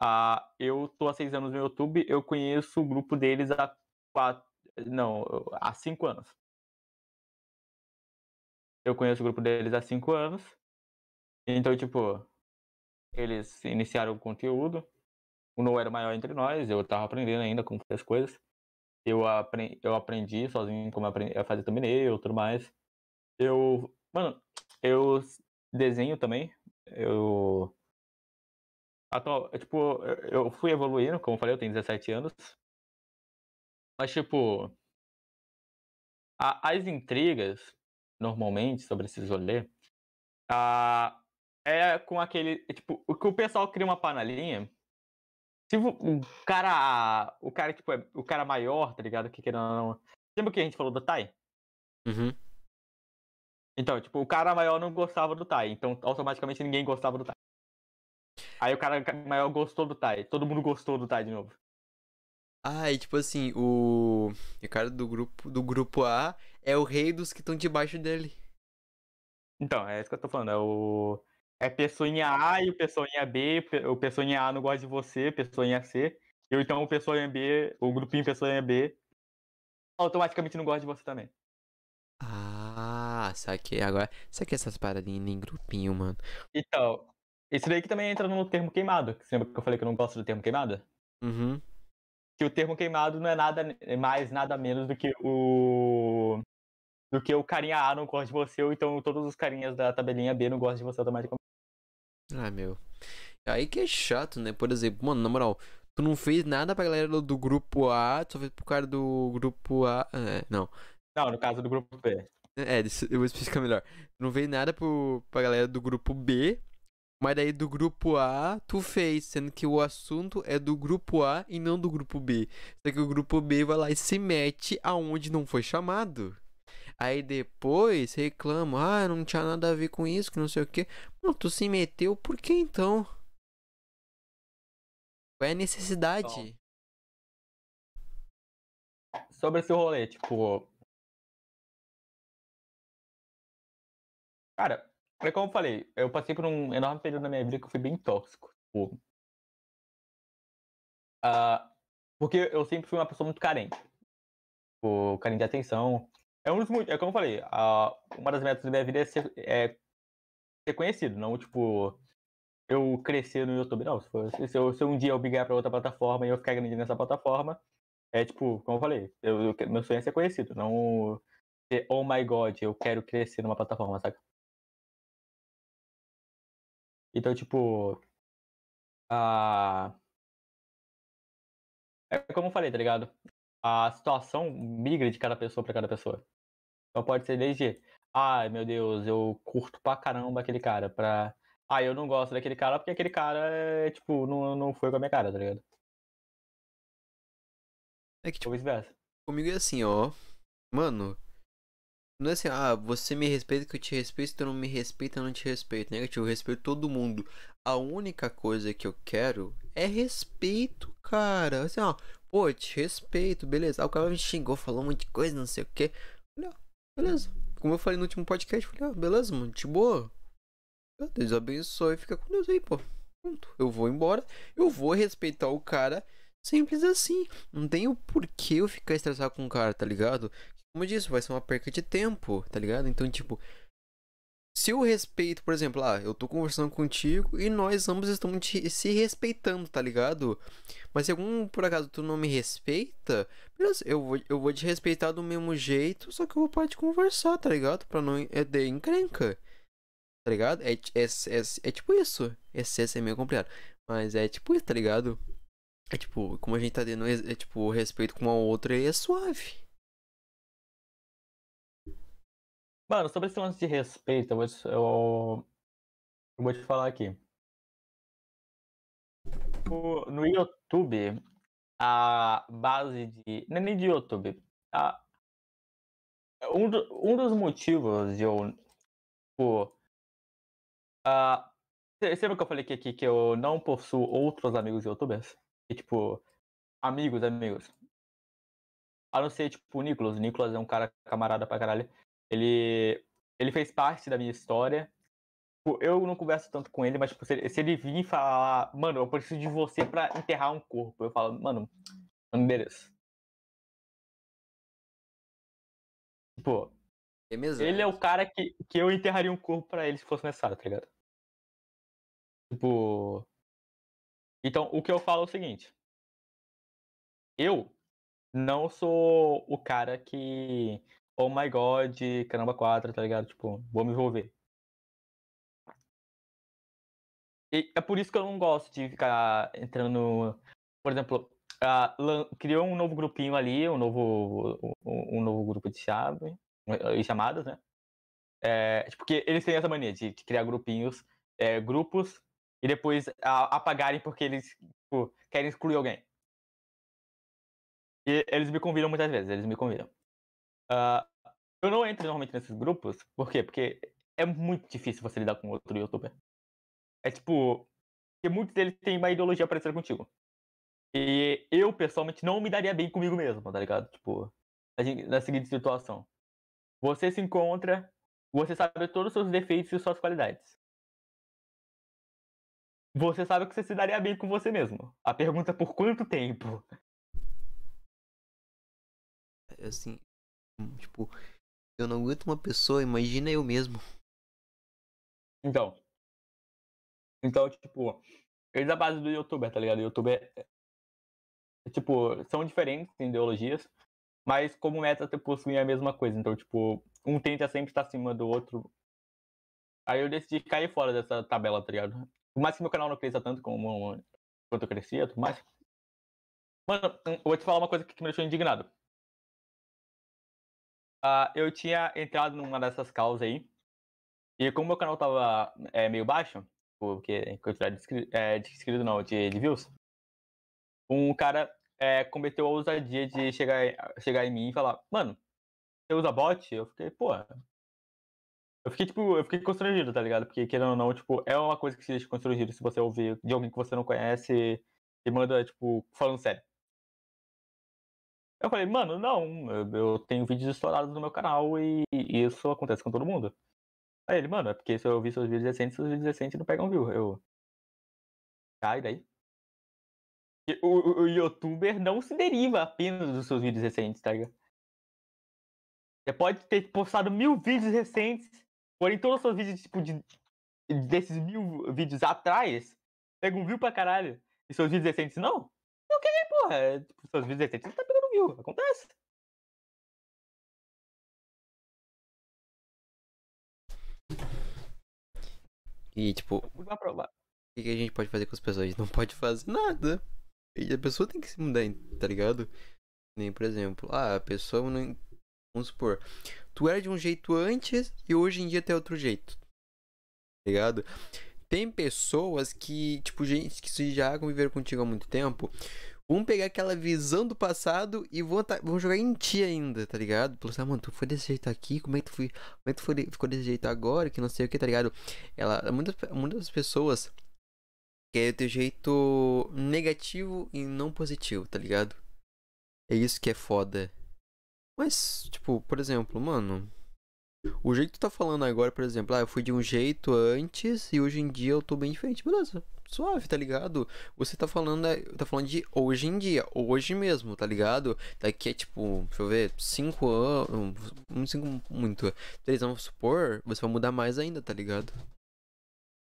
ah, eu tô há seis anos no YouTube, eu conheço o grupo deles há quatro. Não, há cinco anos. Eu conheço o grupo deles há cinco anos. Então, tipo, eles iniciaram o conteúdo. O Noah era maior entre nós, eu tava aprendendo ainda como fazer as coisas. Eu, apre eu aprendi sozinho como apre- a fazer thumbnail e tudo mais. Eu. Mano, eu desenho também. Eu. Atual, é, tipo, eu fui evoluindo, como eu falei, eu tenho 17 anos. Mas, tipo. as intrigas, normalmente, sobre esses rolês, ah, é com aquele. é, Tipo, o que o pessoal cria uma panelinha. Se o o cara. O cara, tipo, é, o cara maior, tá ligado? Que querendo não. Lembra que a gente falou do Tai? Uhum. Então, tipo, o cara maior não gostava do Tai, então automaticamente ninguém gostava do Tai. Aí o cara maior gostou do Tai, todo mundo gostou do Tai de novo. Ah, e tipo assim, o. O cara do grupo do grupo A é o rei dos que estão debaixo dele. Então, é isso que eu tô falando, é o. É pessoinha A e o pessoinha B, o pessoinha A não gosta de você, pessoinha C. E ou então o pessoinha B, o grupinho pessoinha B, automaticamente não gosta de você também. Ah, saquei agora. Saquei essas paradinhas em grupinho, mano. Então, isso daí que também entra no termo queimado. que Você lembra que eu falei que eu não gosto do termo queimado? Uhum. Que o termo queimado não é nada é mais nada menos do que o do que o carinha A não gosta de você ou então todos os carinhas da tabelinha B não gostam de você automaticamente. Ah, meu. Aí que é chato, né? Por exemplo, mano, na moral, tu não fez nada pra galera do, grupo A, tu só fez pro cara do grupo A. É, não. Não, no caso do grupo B. É, eu vou explicar melhor. Tu não fez nada pro, pra galera do grupo B, mas daí do grupo A tu fez, sendo que o assunto é do grupo A e não do grupo B. Só que o grupo B vai lá e se mete aonde não foi chamado. Aí depois reclama, ah, não tinha nada a ver com isso, que não sei o que. Não, tu se meteu, por que então? Qual é a necessidade? Sobre esse rolê, tipo. Cara, é como eu falei, eu passei por um enorme período na minha vida que eu fui bem tóxico. Tipo, ah, porque eu sempre fui uma pessoa muito carente. Tipo, carente de atenção. É, um dos, é como eu falei, ah, uma das metas da minha vida é ser, é ser conhecido, não tipo eu crescer no YouTube, não. Se, for- se eu, se um dia eu migrar pra outra plataforma e eu ficar grande nessa plataforma, é tipo, como eu falei, eu, eu meu sonho é ser conhecido, não ser, oh my god, eu quero crescer numa plataforma, saca? Então, tipo. A... É como eu falei, tá ligado? A situação migra de cada pessoa pra cada pessoa. Então pode ser desde. Ai, meu Deus, eu curto pra caramba aquele cara. Pra. Ah, eu não gosto daquele cara porque aquele cara é, tipo, não, não foi com a minha cara, tá ligado? É que, tipo, Ou vice-versa. comigo é assim, ó. Mano, não é assim, ah, você me respeita que eu te respeito, se tu não me respeita, eu não te respeito. Negativo, eu respeito todo mundo. A única coisa que eu quero é respeito, cara. Assim, ó, pô, te respeito, beleza. Aí o cara me xingou, falou um monte de coisa, não sei o que. Olha, beleza. como eu falei no último podcast, falei, ah, beleza, mano, de boa. Deus abençoe, fica com Deus aí, pô. Pronto, eu vou embora, eu vou respeitar o cara, simples assim. Não tenho por que eu ficar estressado com o cara, tá ligado? Como eu disse, vai ser uma perca de tempo, tá ligado? Então, tipo, se eu respeito, por exemplo, ah, eu tô conversando contigo e nós ambos estamos se respeitando, tá ligado? Mas se algum por acaso tu não me respeita, beleza, eu vou, eu vou te respeitar do mesmo jeito, só que eu vou parar de conversar, tá ligado? Pra não é de encrenca. Tá ligado? É, é, é, é tipo isso. Esse, esse é meio complicado. Mas é tipo isso, tá ligado? É tipo, como a gente tá tendo é, tipo, respeito com uma outra é suave. Mano, sobre esse lance de respeito, eu vou te, eu, eu vou te falar aqui. O, no YouTube, a base de. Não é nem de YouTube. A, um, do, um dos motivos de eu. Tipo, a, você lembra que eu falei aqui, aqui que eu não possuo outros amigos youtubers? E, tipo, amigos, amigos. A não ser, tipo, o Nicolas. O Nicolas é um cara camarada pra caralho. Ele, ele fez parte da minha história. Tipo, eu não converso tanto com ele, mas tipo, se, ele, se ele vir e falar, mano, eu preciso de você pra enterrar um corpo, eu falo, mano, não mereço. Tipo, é ele é o cara que, que eu enterraria um corpo pra ele se fosse necessário, tá ligado? Tipo. Então, o que eu falo é o seguinte. Eu não sou o cara que oh my god, caramba 4, tá ligado? Tipo, vou me envolver. E é por isso que eu não gosto de ficar entrando. Por exemplo, uh, criou um novo grupinho ali, um novo, um, um novo grupo de chave, e chamadas, né? É, porque eles têm essa mania de, de criar grupinhos, é, grupos, e depois a, apagarem porque eles tipo, querem excluir alguém. E eles me convidam muitas vezes, eles me convidam. Uh, eu não entro normalmente nesses grupos, por quê? Porque é muito difícil você lidar com outro youtuber. É tipo, porque muitos deles têm uma ideologia parecida contigo. E eu, pessoalmente, não me daria bem comigo mesmo, tá ligado? Tipo, na seguinte situação. Você se encontra, você sabe todos os seus defeitos e suas qualidades. Você sabe que você se daria bem com você mesmo. A pergunta é por quanto tempo? É assim, tipo, eu não aguento uma pessoa, imagina eu mesmo. Então. Então, tipo, eles a base do youtuber, tá ligado? O youtuber é, é, tipo, são diferentes em ideologias, mas como meta possuem a mesma coisa. Então, tipo, um tenta sempre estar acima do outro. Aí eu decidi cair fora dessa tabela, tá ligado? Por mais que meu canal não cresça tanto como quanto eu crescia, tudo mais. Mano, eu vou te falar uma coisa que me deixou indignado. Uh, eu tinha entrado numa dessas causas aí. E como meu canal tava é, meio baixo, porque quantidade de, é, de inscritos não, de, de, views, um cara é, cometeu a ousadia de chegar, chegar em mim e falar, mano, você usa bot? Eu fiquei, pô. Eu fiquei, tipo, eu fiquei constrangido, tá ligado? Porque, querendo ou não, tipo, é uma coisa que se deixa constrangido se você ouvir de alguém que você não conhece e manda, tipo, falando sério. Eu falei, mano, não, eu, tenho vídeos estourados no meu canal e, isso acontece com todo mundo. Aí ele, mano, é porque se eu vi seus vídeos recentes, seus vídeos recentes não pegam view. Eu. Cai daí. O, o, o, youtuber não se deriva apenas dos seus vídeos recentes, tá ligado? Você pode ter postado mil vídeos recentes, porém todos os seus vídeos, tipo, de, desses mil vídeos atrás, pegam view pra caralho. E seus vídeos recentes não? Ok, porra. É, tipo, seus vídeos recentes não tá pegando viu? Acontece. E tipo, o que, que a gente pode fazer com as pessoas? A gente não pode fazer nada. E a pessoa tem que se mudar, tá ligado? Nem, por exemplo, ah, a pessoa não. Vamos supor, tu era de um jeito antes e hoje em dia tem outro jeito. Tá ligado? Tem pessoas que, tipo, gente que já conviveram contigo há muito tempo, Vão pegar aquela visão do passado e vão, vão jogar em ti ainda, tá ligado? Falou assim, ah, mano, tu foi desse jeito aqui, como é que tu, foi, como é que foi, ficou desse jeito agora, que não sei o que, tá ligado? Ela, muitas, muitas pessoas querem ter jeito negativo e não positivo, tá ligado? É isso que é foda. Mas, tipo, por exemplo, mano, O jeito que tu tá falando agora, por exemplo, ah, eu fui de um jeito antes e hoje em dia eu tô bem diferente. Beleza, suave, tá ligado? Você tá falando, é, tá falando de hoje em dia, hoje mesmo, tá ligado? Daqui é tipo, deixa eu ver, 5 anos, um, cinco muito, 3 anos, supor, você vai mudar mais ainda, tá ligado?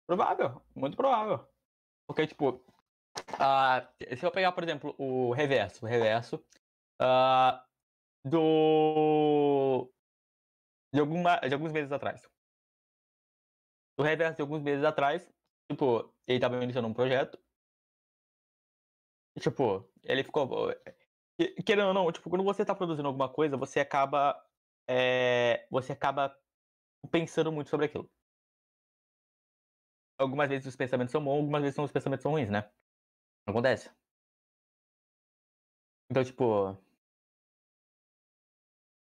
Provável, muito provável. Porque, tipo, uh, se eu pegar, por exemplo, o reverso, o reverso uh, do. De, alguma, de alguns meses atrás. O reverso de alguns meses atrás, tipo, ele tava iniciando um projeto. E, tipo, ele ficou. Querendo ou não, tipo, quando você tá produzindo alguma coisa, você acaba. É, você acaba pensando muito sobre aquilo algumas vezes os pensamentos são bons, algumas vezes os pensamentos são ruins, né? Acontece. Então, tipo.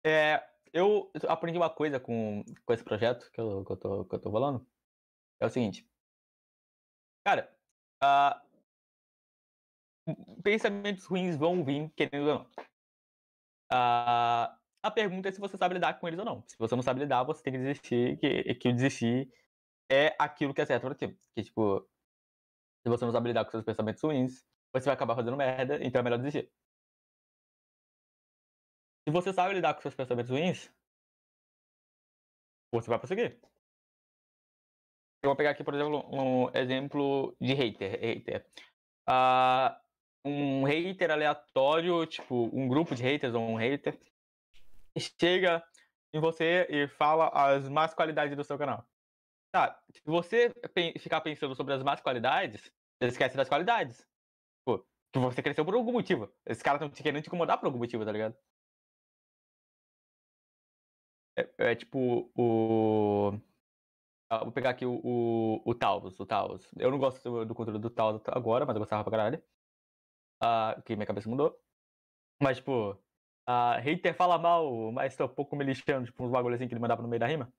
É, eu aprendi uma coisa com, com esse projeto que eu, que, eu tô, que eu tô falando. É o seguinte. Cara, uh, pensamentos ruins vão vir, querendo ou não. Uh, a pergunta é se você sabe lidar com eles ou não. Se você não sabe lidar, você tem que desistir, que, que desistir é aquilo que é certo pra ti. Que, tipo, se você não sabe lidar com seus pensamentos ruins, você vai acabar fazendo merda, então é melhor desistir. Se você sabe lidar com seus pensamentos ruins, você vai prosseguir. Eu vou pegar aqui, por exemplo, um exemplo de hater. hater. Uh, um hater aleatório, tipo, um grupo de haters ou um hater, chega em você e fala as más qualidades do seu canal. Tá, se você ficar pensando sobre as más qualidades, você esquece das qualidades. Pô, que você cresceu por algum motivo. Esses caras estão te querendo te incomodar por algum motivo, tá ligado? É, é tipo o. Ah, vou pegar aqui o, o, o Taurus, o Taurus. Eu não gosto do, do conteúdo do Taurus agora, mas eu gostava pra caralho. Ah, que minha cabeça mudou. Mas, tipo, a hater fala mal, mas tô um pouco me lixando, tipo, uns bagulho assim que ele mandava no meio da rima.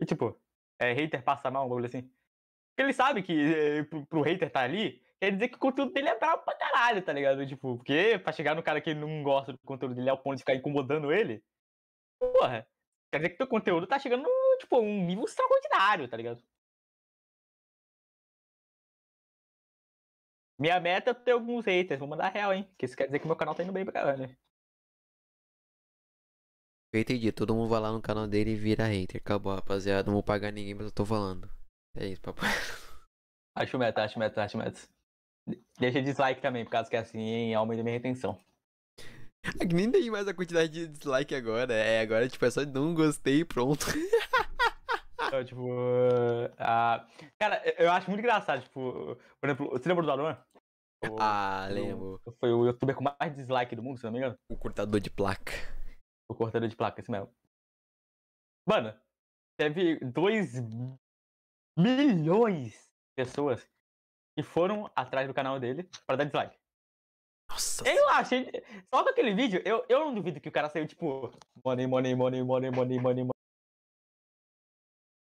E, tipo, é, hater passa mal, um bagulho assim. Porque ele sabe que é, pro, pro hater tá ali, quer dizer que o conteúdo dele é brabo pra caralho, tá ligado? Tipo, porque pra chegar no cara que não gosta do conteúdo dele ao ponto de ficar incomodando ele, porra, quer dizer que teu conteúdo tá chegando tipo, um nível extraordinário, tá ligado? Minha meta é ter alguns haters, vou mandar real, hein? Que isso quer dizer que meu canal tá indo bem pra caralho. Eu entendi, todo mundo vai lá no canal dele e vira hater. Acabou, rapaziada. Não vou pagar ninguém, mas eu tô falando. É isso, papai. Acho meta, acho meta, acho meta. Deixa dislike também, por causa que assim aumenta minha retenção. É que nem tem mais a quantidade de dislike agora. É, agora, tipo, é só não gostei e pronto. então, tipo. Uh, cara, eu acho muito engraçado, tipo. Por exemplo, você lembra do Alan? Ah, lembro. Foi o youtuber com mais dislike do mundo, se não me engano. O cortador de placa. O cortador de placa, esse mesmo. Mano, teve 2 milhões de pessoas que foram atrás do canal dele pra dar dislike. Nossa. Eu achei. Só com aquele vídeo, eu, eu não duvido que o cara saiu tipo. Money, money, money, money, money, money, money.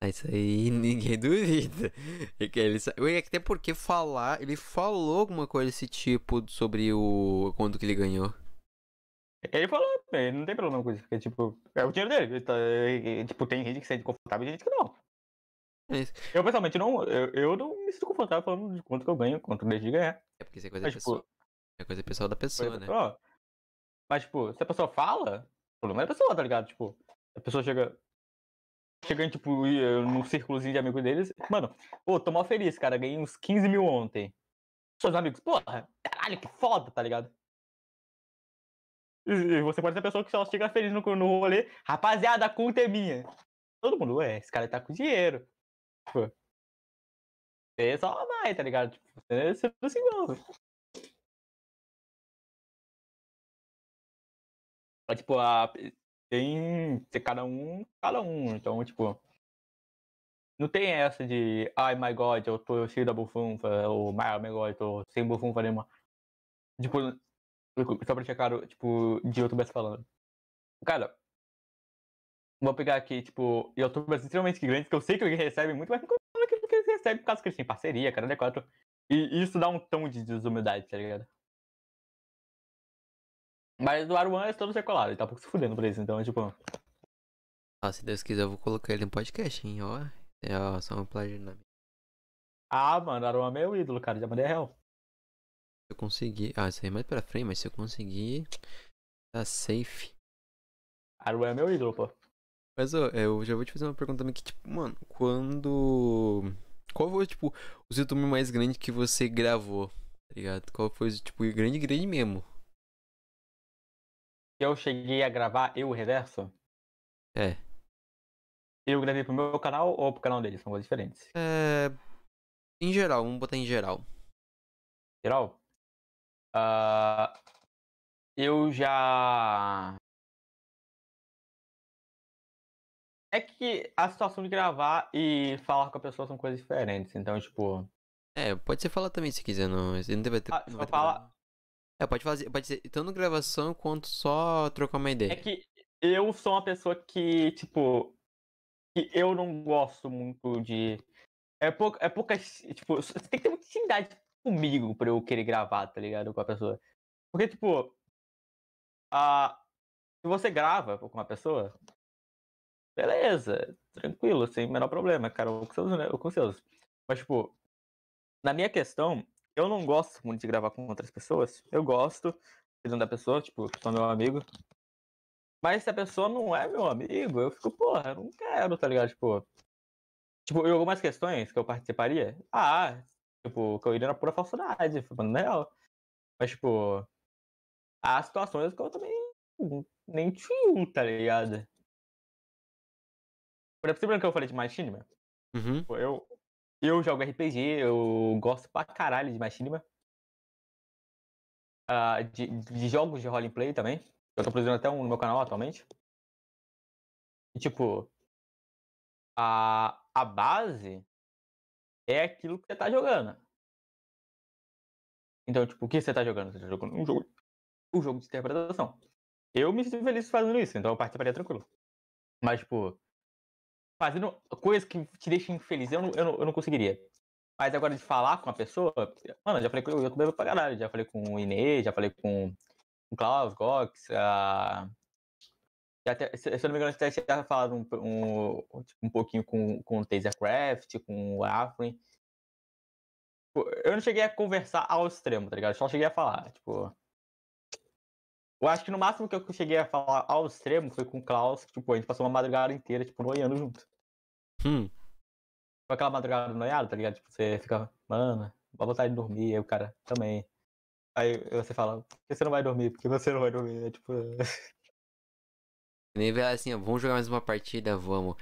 Isso aí ninguém duvida. É que ele, até porque falar, ele falou alguma coisa desse tipo sobre o quanto que ele ganhou. Ele falou, ele não tem problema com isso, porque, tipo, é o dinheiro dele. Tá, e, tipo, tem gente que se sente confortável e gente que não. É eu, pessoalmente, não, eu, eu não me sinto confortável falando de quanto que eu ganho, quanto eu deixo de ganhar. É porque isso é coisa Mas, pessoal. Tipo, é coisa pessoal da pessoa, né? Pessoa. Mas, tipo, se a pessoa fala, o problema é da pessoa, tá ligado? Tipo, a pessoa chega. Chega em, tipo, num círculozinho de amigos deles. Mano, pô, tô mal feliz, cara. Ganhei uns 15 mil ontem. Seus amigos, porra, caralho, que foda, tá ligado? E você pode ser a pessoa que só chega feliz no, no rolê. Rapaziada, a conta é minha. Todo mundo, ué, esse cara tá com dinheiro. Pô. Você só vai, tá ligado? Tipo, você não se envolve. Tipo, a, tem, cada um, cada um. Então, tipo, não tem essa de, ai, my god, eu tô cheio da bufunfa, ou my, my god, eu tô sem bufunfa nenhuma. Tipo, só pra checar, tipo, de youtubers falando. Cara, vou pegar aqui, tipo, youtubers extremamente grandes, que eu sei que eles recebem muito, mas não é que eles recebem por causa que eles têm parceria, cara, é quatro. E isso dá um tom de desumildade, tá ligado? Mas do Aruan é todo secolado, ele tá um pouco se fudendo por isso, então, tipo. Ah, se Deus quiser, eu vou colocar ele no podcast, hein? Ó, é ó, só uma plágio na Ah, mano, Aruan é meu ídolo, cara. Já mandei real. Se eu conseguir. Ah, isso aí é mais pra frente, mas se eu conseguir. Tá safe. Aruan é meu ídolo, pô. Mas ó, eu já vou te fazer uma pergunta também que, tipo, mano, quando. Qual foi, tipo, o YouTube mais grande que você gravou? Tá ligado? Qual foi, tipo, o grande, grande mesmo? Eu cheguei a gravar eu o reverso. É. Eu gravei pro meu canal ou pro canal deles? São coisas diferentes. É. Em geral, vamos botar em geral. Geral? Ah, eu já. É que a situação de gravar e falar com a pessoa são coisas diferentes. Então, tipo. É, pode ser falar também se quiser, não. Você não vai ter. Ah, não vai ter fala- problema. É, pode fazer. Pode ser tanto gravação quanto só trocar uma ideia. É que eu sou uma pessoa que, tipo. Que eu não gosto muito de. É pouca. É pouca. Tipo, você tem que ter muita intimidade comigo pra eu querer gravar, tá ligado? Com a pessoa. Porque, tipo. A, se você grava com uma pessoa. Beleza, tranquilo, sem menor problema, cara. Com seus, né, com seus. Mas, tipo. Na minha questão, eu não gosto muito de gravar com outras pessoas. Eu gosto, dependendo da pessoa, tipo, sou meu amigo. Mas se a pessoa não é meu amigo, eu fico, porra, eu não quero, tá ligado? Tipo, tipo, em algumas questões que eu participaria, ah, tipo, que eu iria na pura falsidade, falando real. Mas, tipo, há situações que eu também nem tio, tá ligado? Por exemplo, que eu falei de Machinima? Uhum. Pô, Eu, eu jogo RPG, eu gosto pra caralho de Machinima. Ah, de, de jogos de roleplay também. Eu tô produzindo até um no meu canal atualmente. E tipo, a, a base é aquilo que você tá jogando. Então, tipo, o que você tá jogando? Você tá jogando um jogo, um jogo de interpretação. Eu me sinto feliz fazendo isso, então eu participaria tranquilo. Mas, tipo, fazendo coisas que te deixam infeliz, eu não, eu não, eu não conseguiria. Mas agora de falar com a pessoa, mano, eu já falei com o youtuber pra caralho, já falei com o Inês, já falei com o Klaus, Gox, a... já até, se, se eu não me engano, até tinha falado um, um, tipo, um pouquinho com, com o Tasercraft, com o Afrin. Tipo, Eu não cheguei a conversar ao extremo, tá ligado? Só cheguei a falar, tipo... Eu acho que no máximo que eu cheguei a falar ao extremo foi com o Klaus, que, tipo, a gente passou uma madrugada inteira, tipo, noiando junto. Hum. Com aquela madrugada noiada, tá ligado? Tipo, você fica, mano, dá vontade de dormir, aí o cara também. Aí você fala, por que você não vai dormir? Porque você não vai dormir. É tipo. Nem ver assim, ó, vamos jogar mais uma partida, vamos.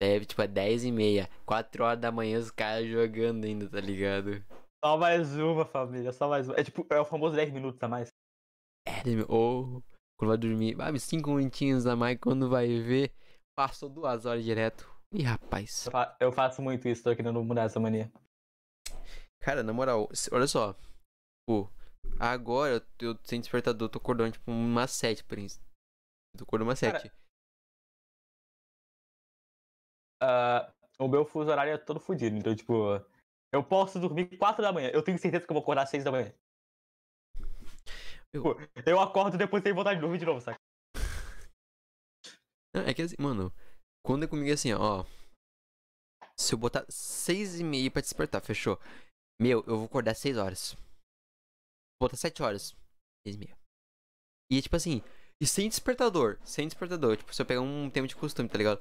Deve, tipo, é 10 e meia, 4 horas da manhã os caras jogando ainda, tá ligado? Só mais uma, família, só mais uma. É tipo, é o famoso 10 minutos a mais. É, ou quando vai dormir, ah, 5 minutinhos a mais, quando vai ver, passou duas horas direto. Ih, rapaz. Eu, fa- eu faço muito isso, tô querendo mudar essa mania. Cara, na moral, olha só. Pô, agora eu, eu sem despertador, tô acordando tipo umas 7, por isso. Tô acordando umas Cara, 7. Ah, o meu fuso horário é todo fodido, então, tipo, eu posso dormir 4 da manhã. Eu tenho certeza que eu vou acordar às 6 da manhã. Eu- Pô, eu acordo e depois tenho vontade de dormir de novo, saca? É que assim, mano, quando é comigo é assim, ó. Se eu botar 6 e meia pra despertar, fechou? Meu, eu vou acordar 6 horas. Vou botar 7 horas. 6 e meia. E tipo assim, e sem despertador. Sem despertador. Tipo, se eu pegar um tempo de costume, tá ligado?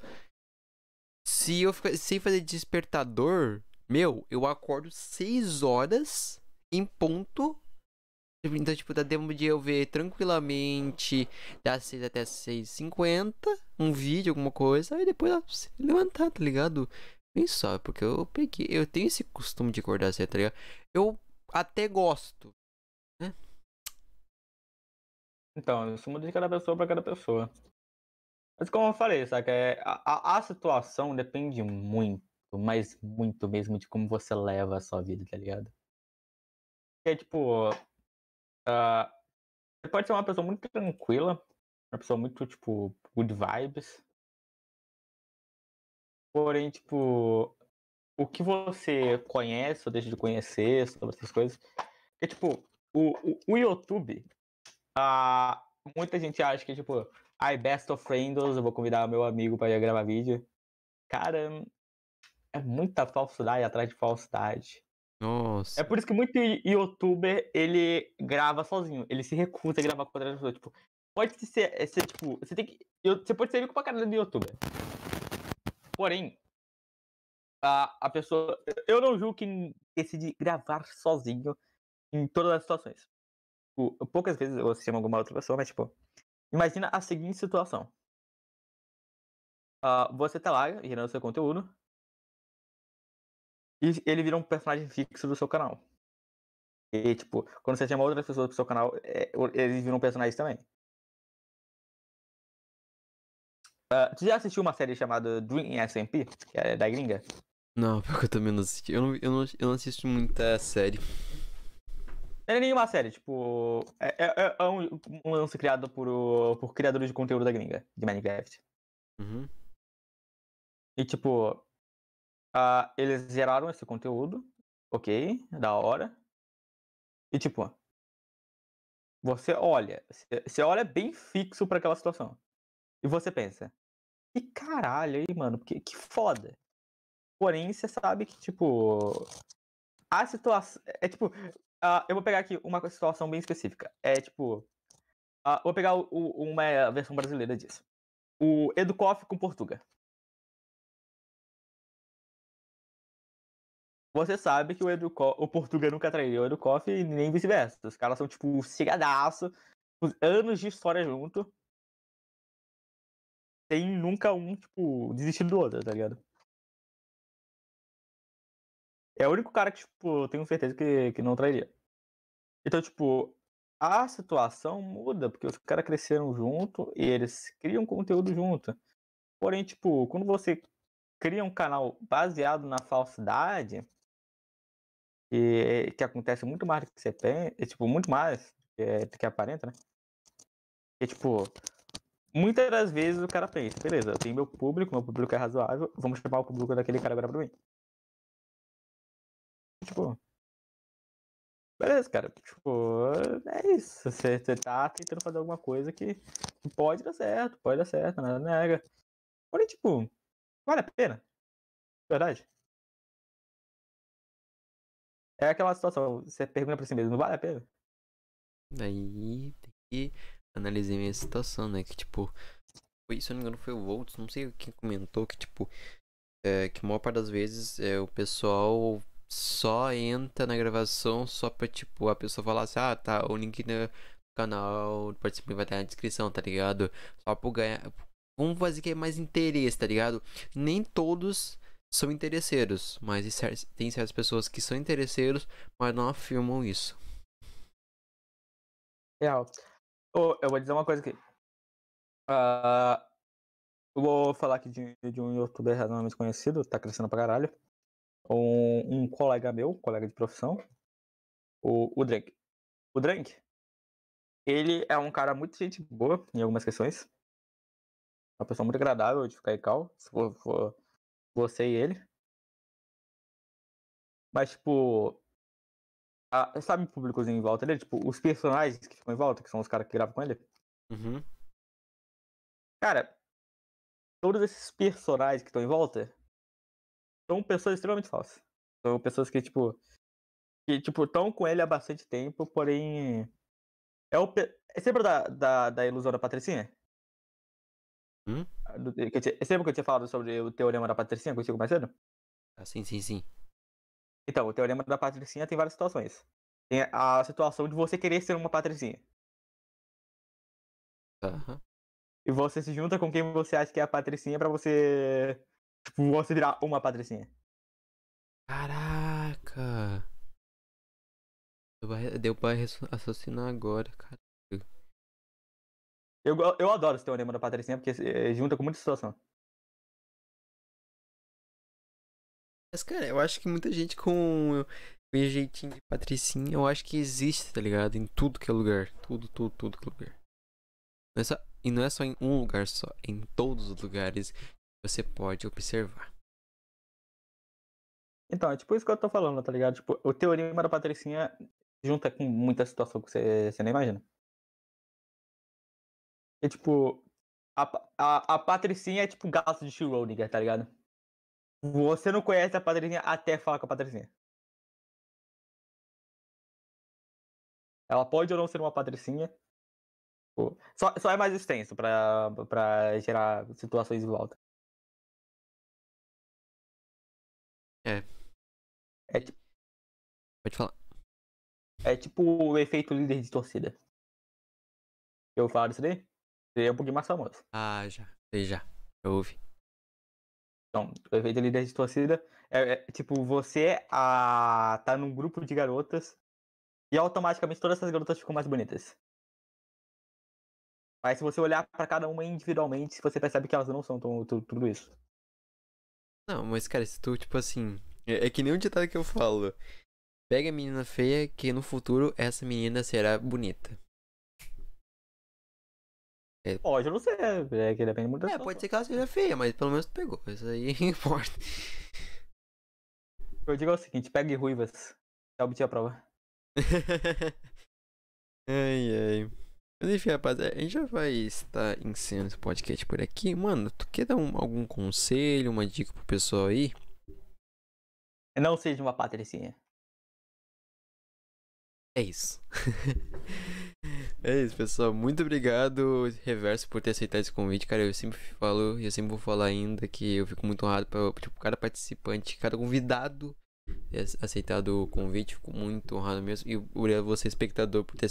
Se eu ficar sem fazer despertador, meu, eu acordo 6 horas em ponto. Então, tipo, dá tempo de eu ver tranquilamente das 6 até 6h50, um vídeo, alguma coisa, e depois se levantar, tá ligado? Nem só, porque eu peguei, eu tenho esse costume de acordar cedo, tá ligado? Eu até gosto. Então, isso muda de cada pessoa pra cada pessoa. Mas como eu falei, saca? É, a, a- a situação depende muito, mas muito mesmo de como você leva a sua vida, tá ligado? Porque, tipo, ah, você pode ser uma pessoa muito tranquila, uma pessoa muito, tipo, good vibes. Porém, tipo, o que você conhece ou deixa de conhecer sobre essas coisas. Porque, tipo, o, o, o YouTube, ah, muita gente acha que, tipo, ai, Best of Friends, eu vou convidar meu amigo pra ir gravar vídeo. Cara, é muita falsidade atrás de falsidade. Nossa. É por isso que muito youtuber, ele grava sozinho. Ele se recusa a gravar com outra pessoa. Tipo, pode ser, ser tipo, você tem que. Você pode ser rico pra caralho do youtuber. Porém, a, a pessoa. Eu não julgo quem decide gravar sozinho em todas as situações. Tipo, poucas vezes eu assisti alguma outra pessoa, mas tipo. Imagina a seguinte situação. Uh, você tá lá gerando seu conteúdo. E ele vira um personagem fixo do seu canal. E, tipo, quando você chama outras pessoas pro seu canal, é, eles viram personagens também. Uh, tu já assistiu uma série chamada Dream SMP, que é da gringa? Não, porque eu também não assisti. Eu não, eu não, eu não assisto muita série. Não é nenhuma série, tipo. É, é, é um, um, lance criado por, por criadores de conteúdo da gringa, de Minecraft. Uhum. E tipo. Uh, eles geraram esse conteúdo. Ok, da hora. E tipo. Você olha. Você olha bem fixo para aquela situação. E você pensa. Que caralho aí, mano. Que, que foda. Porém, você sabe que, tipo. A situação. É tipo. Uh, eu vou pegar aqui uma situação bem específica. É tipo. Uh, vou pegar o, o, uma versão brasileira disso. O Educoff com Portuga. Você sabe que o, Educo, o Portuga nunca traiu o Educoff e nem vice-versa. Os caras são, tipo, cigadaço, anos de história junto. Sem nunca um, tipo, desistido do outro, tá ligado? É o único cara que, tipo, eu tenho certeza que, que não trairia. Então, tipo, a situação muda, porque os caras cresceram junto e eles criam conteúdo junto. Porém, tipo, quando você cria um canal baseado na falsidade, e que acontece muito mais do que você pensa, tipo, muito mais do que aparenta, né? E, tipo, muitas das vezes o cara pensa, beleza, eu tenho meu público, meu público é razoável, vamos chamar o público daquele cara agora pra mim. Tipo. Beleza, cara. Tipo, é isso. Você, você tá tentando fazer alguma coisa que pode dar certo, pode dar certo, nada nega. Porém, tipo, vale a pena. Verdade. É aquela situação, você pergunta pra si mesmo, vale a pena? Daí tem que analisar a situação, né? Que tipo, foi, se eu não me engano, foi o Volts, não sei quem comentou que, tipo, é, que a maior parte das vezes é, o pessoal só entra na gravação só pra, tipo, a pessoa falar assim, ah, tá, o link no canal do participante vai estar na descrição, tá ligado? Só pra ganhar. Vamos fazer que é mais interesse, tá ligado? Nem todos são interesseiros, mas tem certas pessoas que são interesseiros, mas não afirmam isso. Real. Oh, eu vou dizer uma coisa aqui. Uh, eu vou falar aqui de, de um youtuber realmente conhecido, tá crescendo pra caralho um, um colega meu, colega de profissão, o, o Drank. O Drank, ele é um cara muito gente boa em algumas questões. Uma pessoa muito agradável de ficar em cal, se for, for você e ele. Mas, tipo, a, sabe o públicozinho em volta dele? Tipo, os personagens que ficam em volta, que são os caras que gravam com ele? Uhum. Cara, todos esses personagens que estão em volta são pessoas extremamente falsas. São pessoas que, tipo, que, tipo, estão com ele há bastante tempo, porém. É o. Você lembra da, da, da ilusão da Patricinha? Hum? Do, que eu tinha, você lembra que eu tinha falado sobre o teorema da Patricinha contigo mais cedo? Ah, sim, sim, sim. Então, o teorema da Patricinha tem várias situações. Tem a situação de você querer ser uma Patricinha. Uhum. E você se junta com quem você acha que é a Patricinha pra você Tipo, você virar uma patricinha. Caraca! Deu pra raciocinar agora, cara. Eu, eu adoro esse teorema da patricinha porque é, junta com muita situação. Mas, cara, eu acho que muita gente com o jeitinho de patricinha, eu acho que existe, tá ligado? Em tudo que é lugar. Tudo, tudo, tudo que é lugar. Não é só, e não é só em um lugar só, é em todos os lugares você pode observar. Então, é tipo isso que eu tô falando, tá ligado? Tipo, o teorema da Patricinha junta com muita situação que você, você nem imagina. E, tipo, A, a, a Patricinha é tipo gato de Schrödinger, tá ligado? Você não conhece a Patricinha até falar com a Patricinha. Ela pode ou não ser uma Patricinha. Só, só é mais extenso pra, pra gerar situações em volta. É. É tipo, Pode falar. é tipo o efeito líder de torcida. Eu falo isso daí? Seria um pouquinho mais famoso. Ah, já. Sei já. Eu ouvi. Então, o efeito líder de torcida é, é, tipo, você a, tá num grupo de garotas e automaticamente todas essas garotas ficam mais bonitas. Mas se você olhar pra cada uma individualmente, você percebe que elas não são tão, tu- tudo isso. Não, mas cara, se tu, tipo assim. É, é que nem um ditado que eu falo. Pega a menina feia, que no futuro essa menina será bonita. Pode não ser, é que depende muito da É, pode ser que ela seja feia, mas pelo menos tu pegou. Isso aí importa. Eu digo o seguinte, pegue ruivas. Já obtive a prova. ai, ai. Mas enfim, rapaziada, a gente já vai estar encerrando esse podcast por aqui. Mano, tu quer dar um- algum conselho, uma dica pro pessoal aí? Não seja uma patricinha. É isso. é isso, pessoal. Muito obrigado, Reverso, por ter aceitado esse convite. Cara, eu sempre falo, e eu sempre vou falar ainda que eu fico muito honrado pra tipo, cada participante, cada convidado ter ace- aceitado o convite. Fico muito honrado mesmo. E obrigado você, espectador, por ter,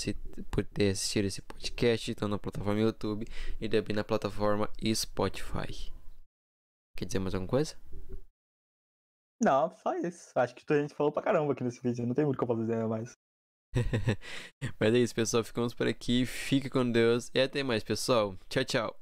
por ter assistido esse podcast, tanto na plataforma YouTube e também na plataforma Spotify. Quer dizer mais alguma coisa? Não, só isso. Acho que a gente falou pra caramba aqui nesse vídeo. Não tem muito o que eu posso dizer mais. Mas é isso, pessoal. Ficamos por aqui. Fique com Deus e até mais, pessoal. Tchau, tchau.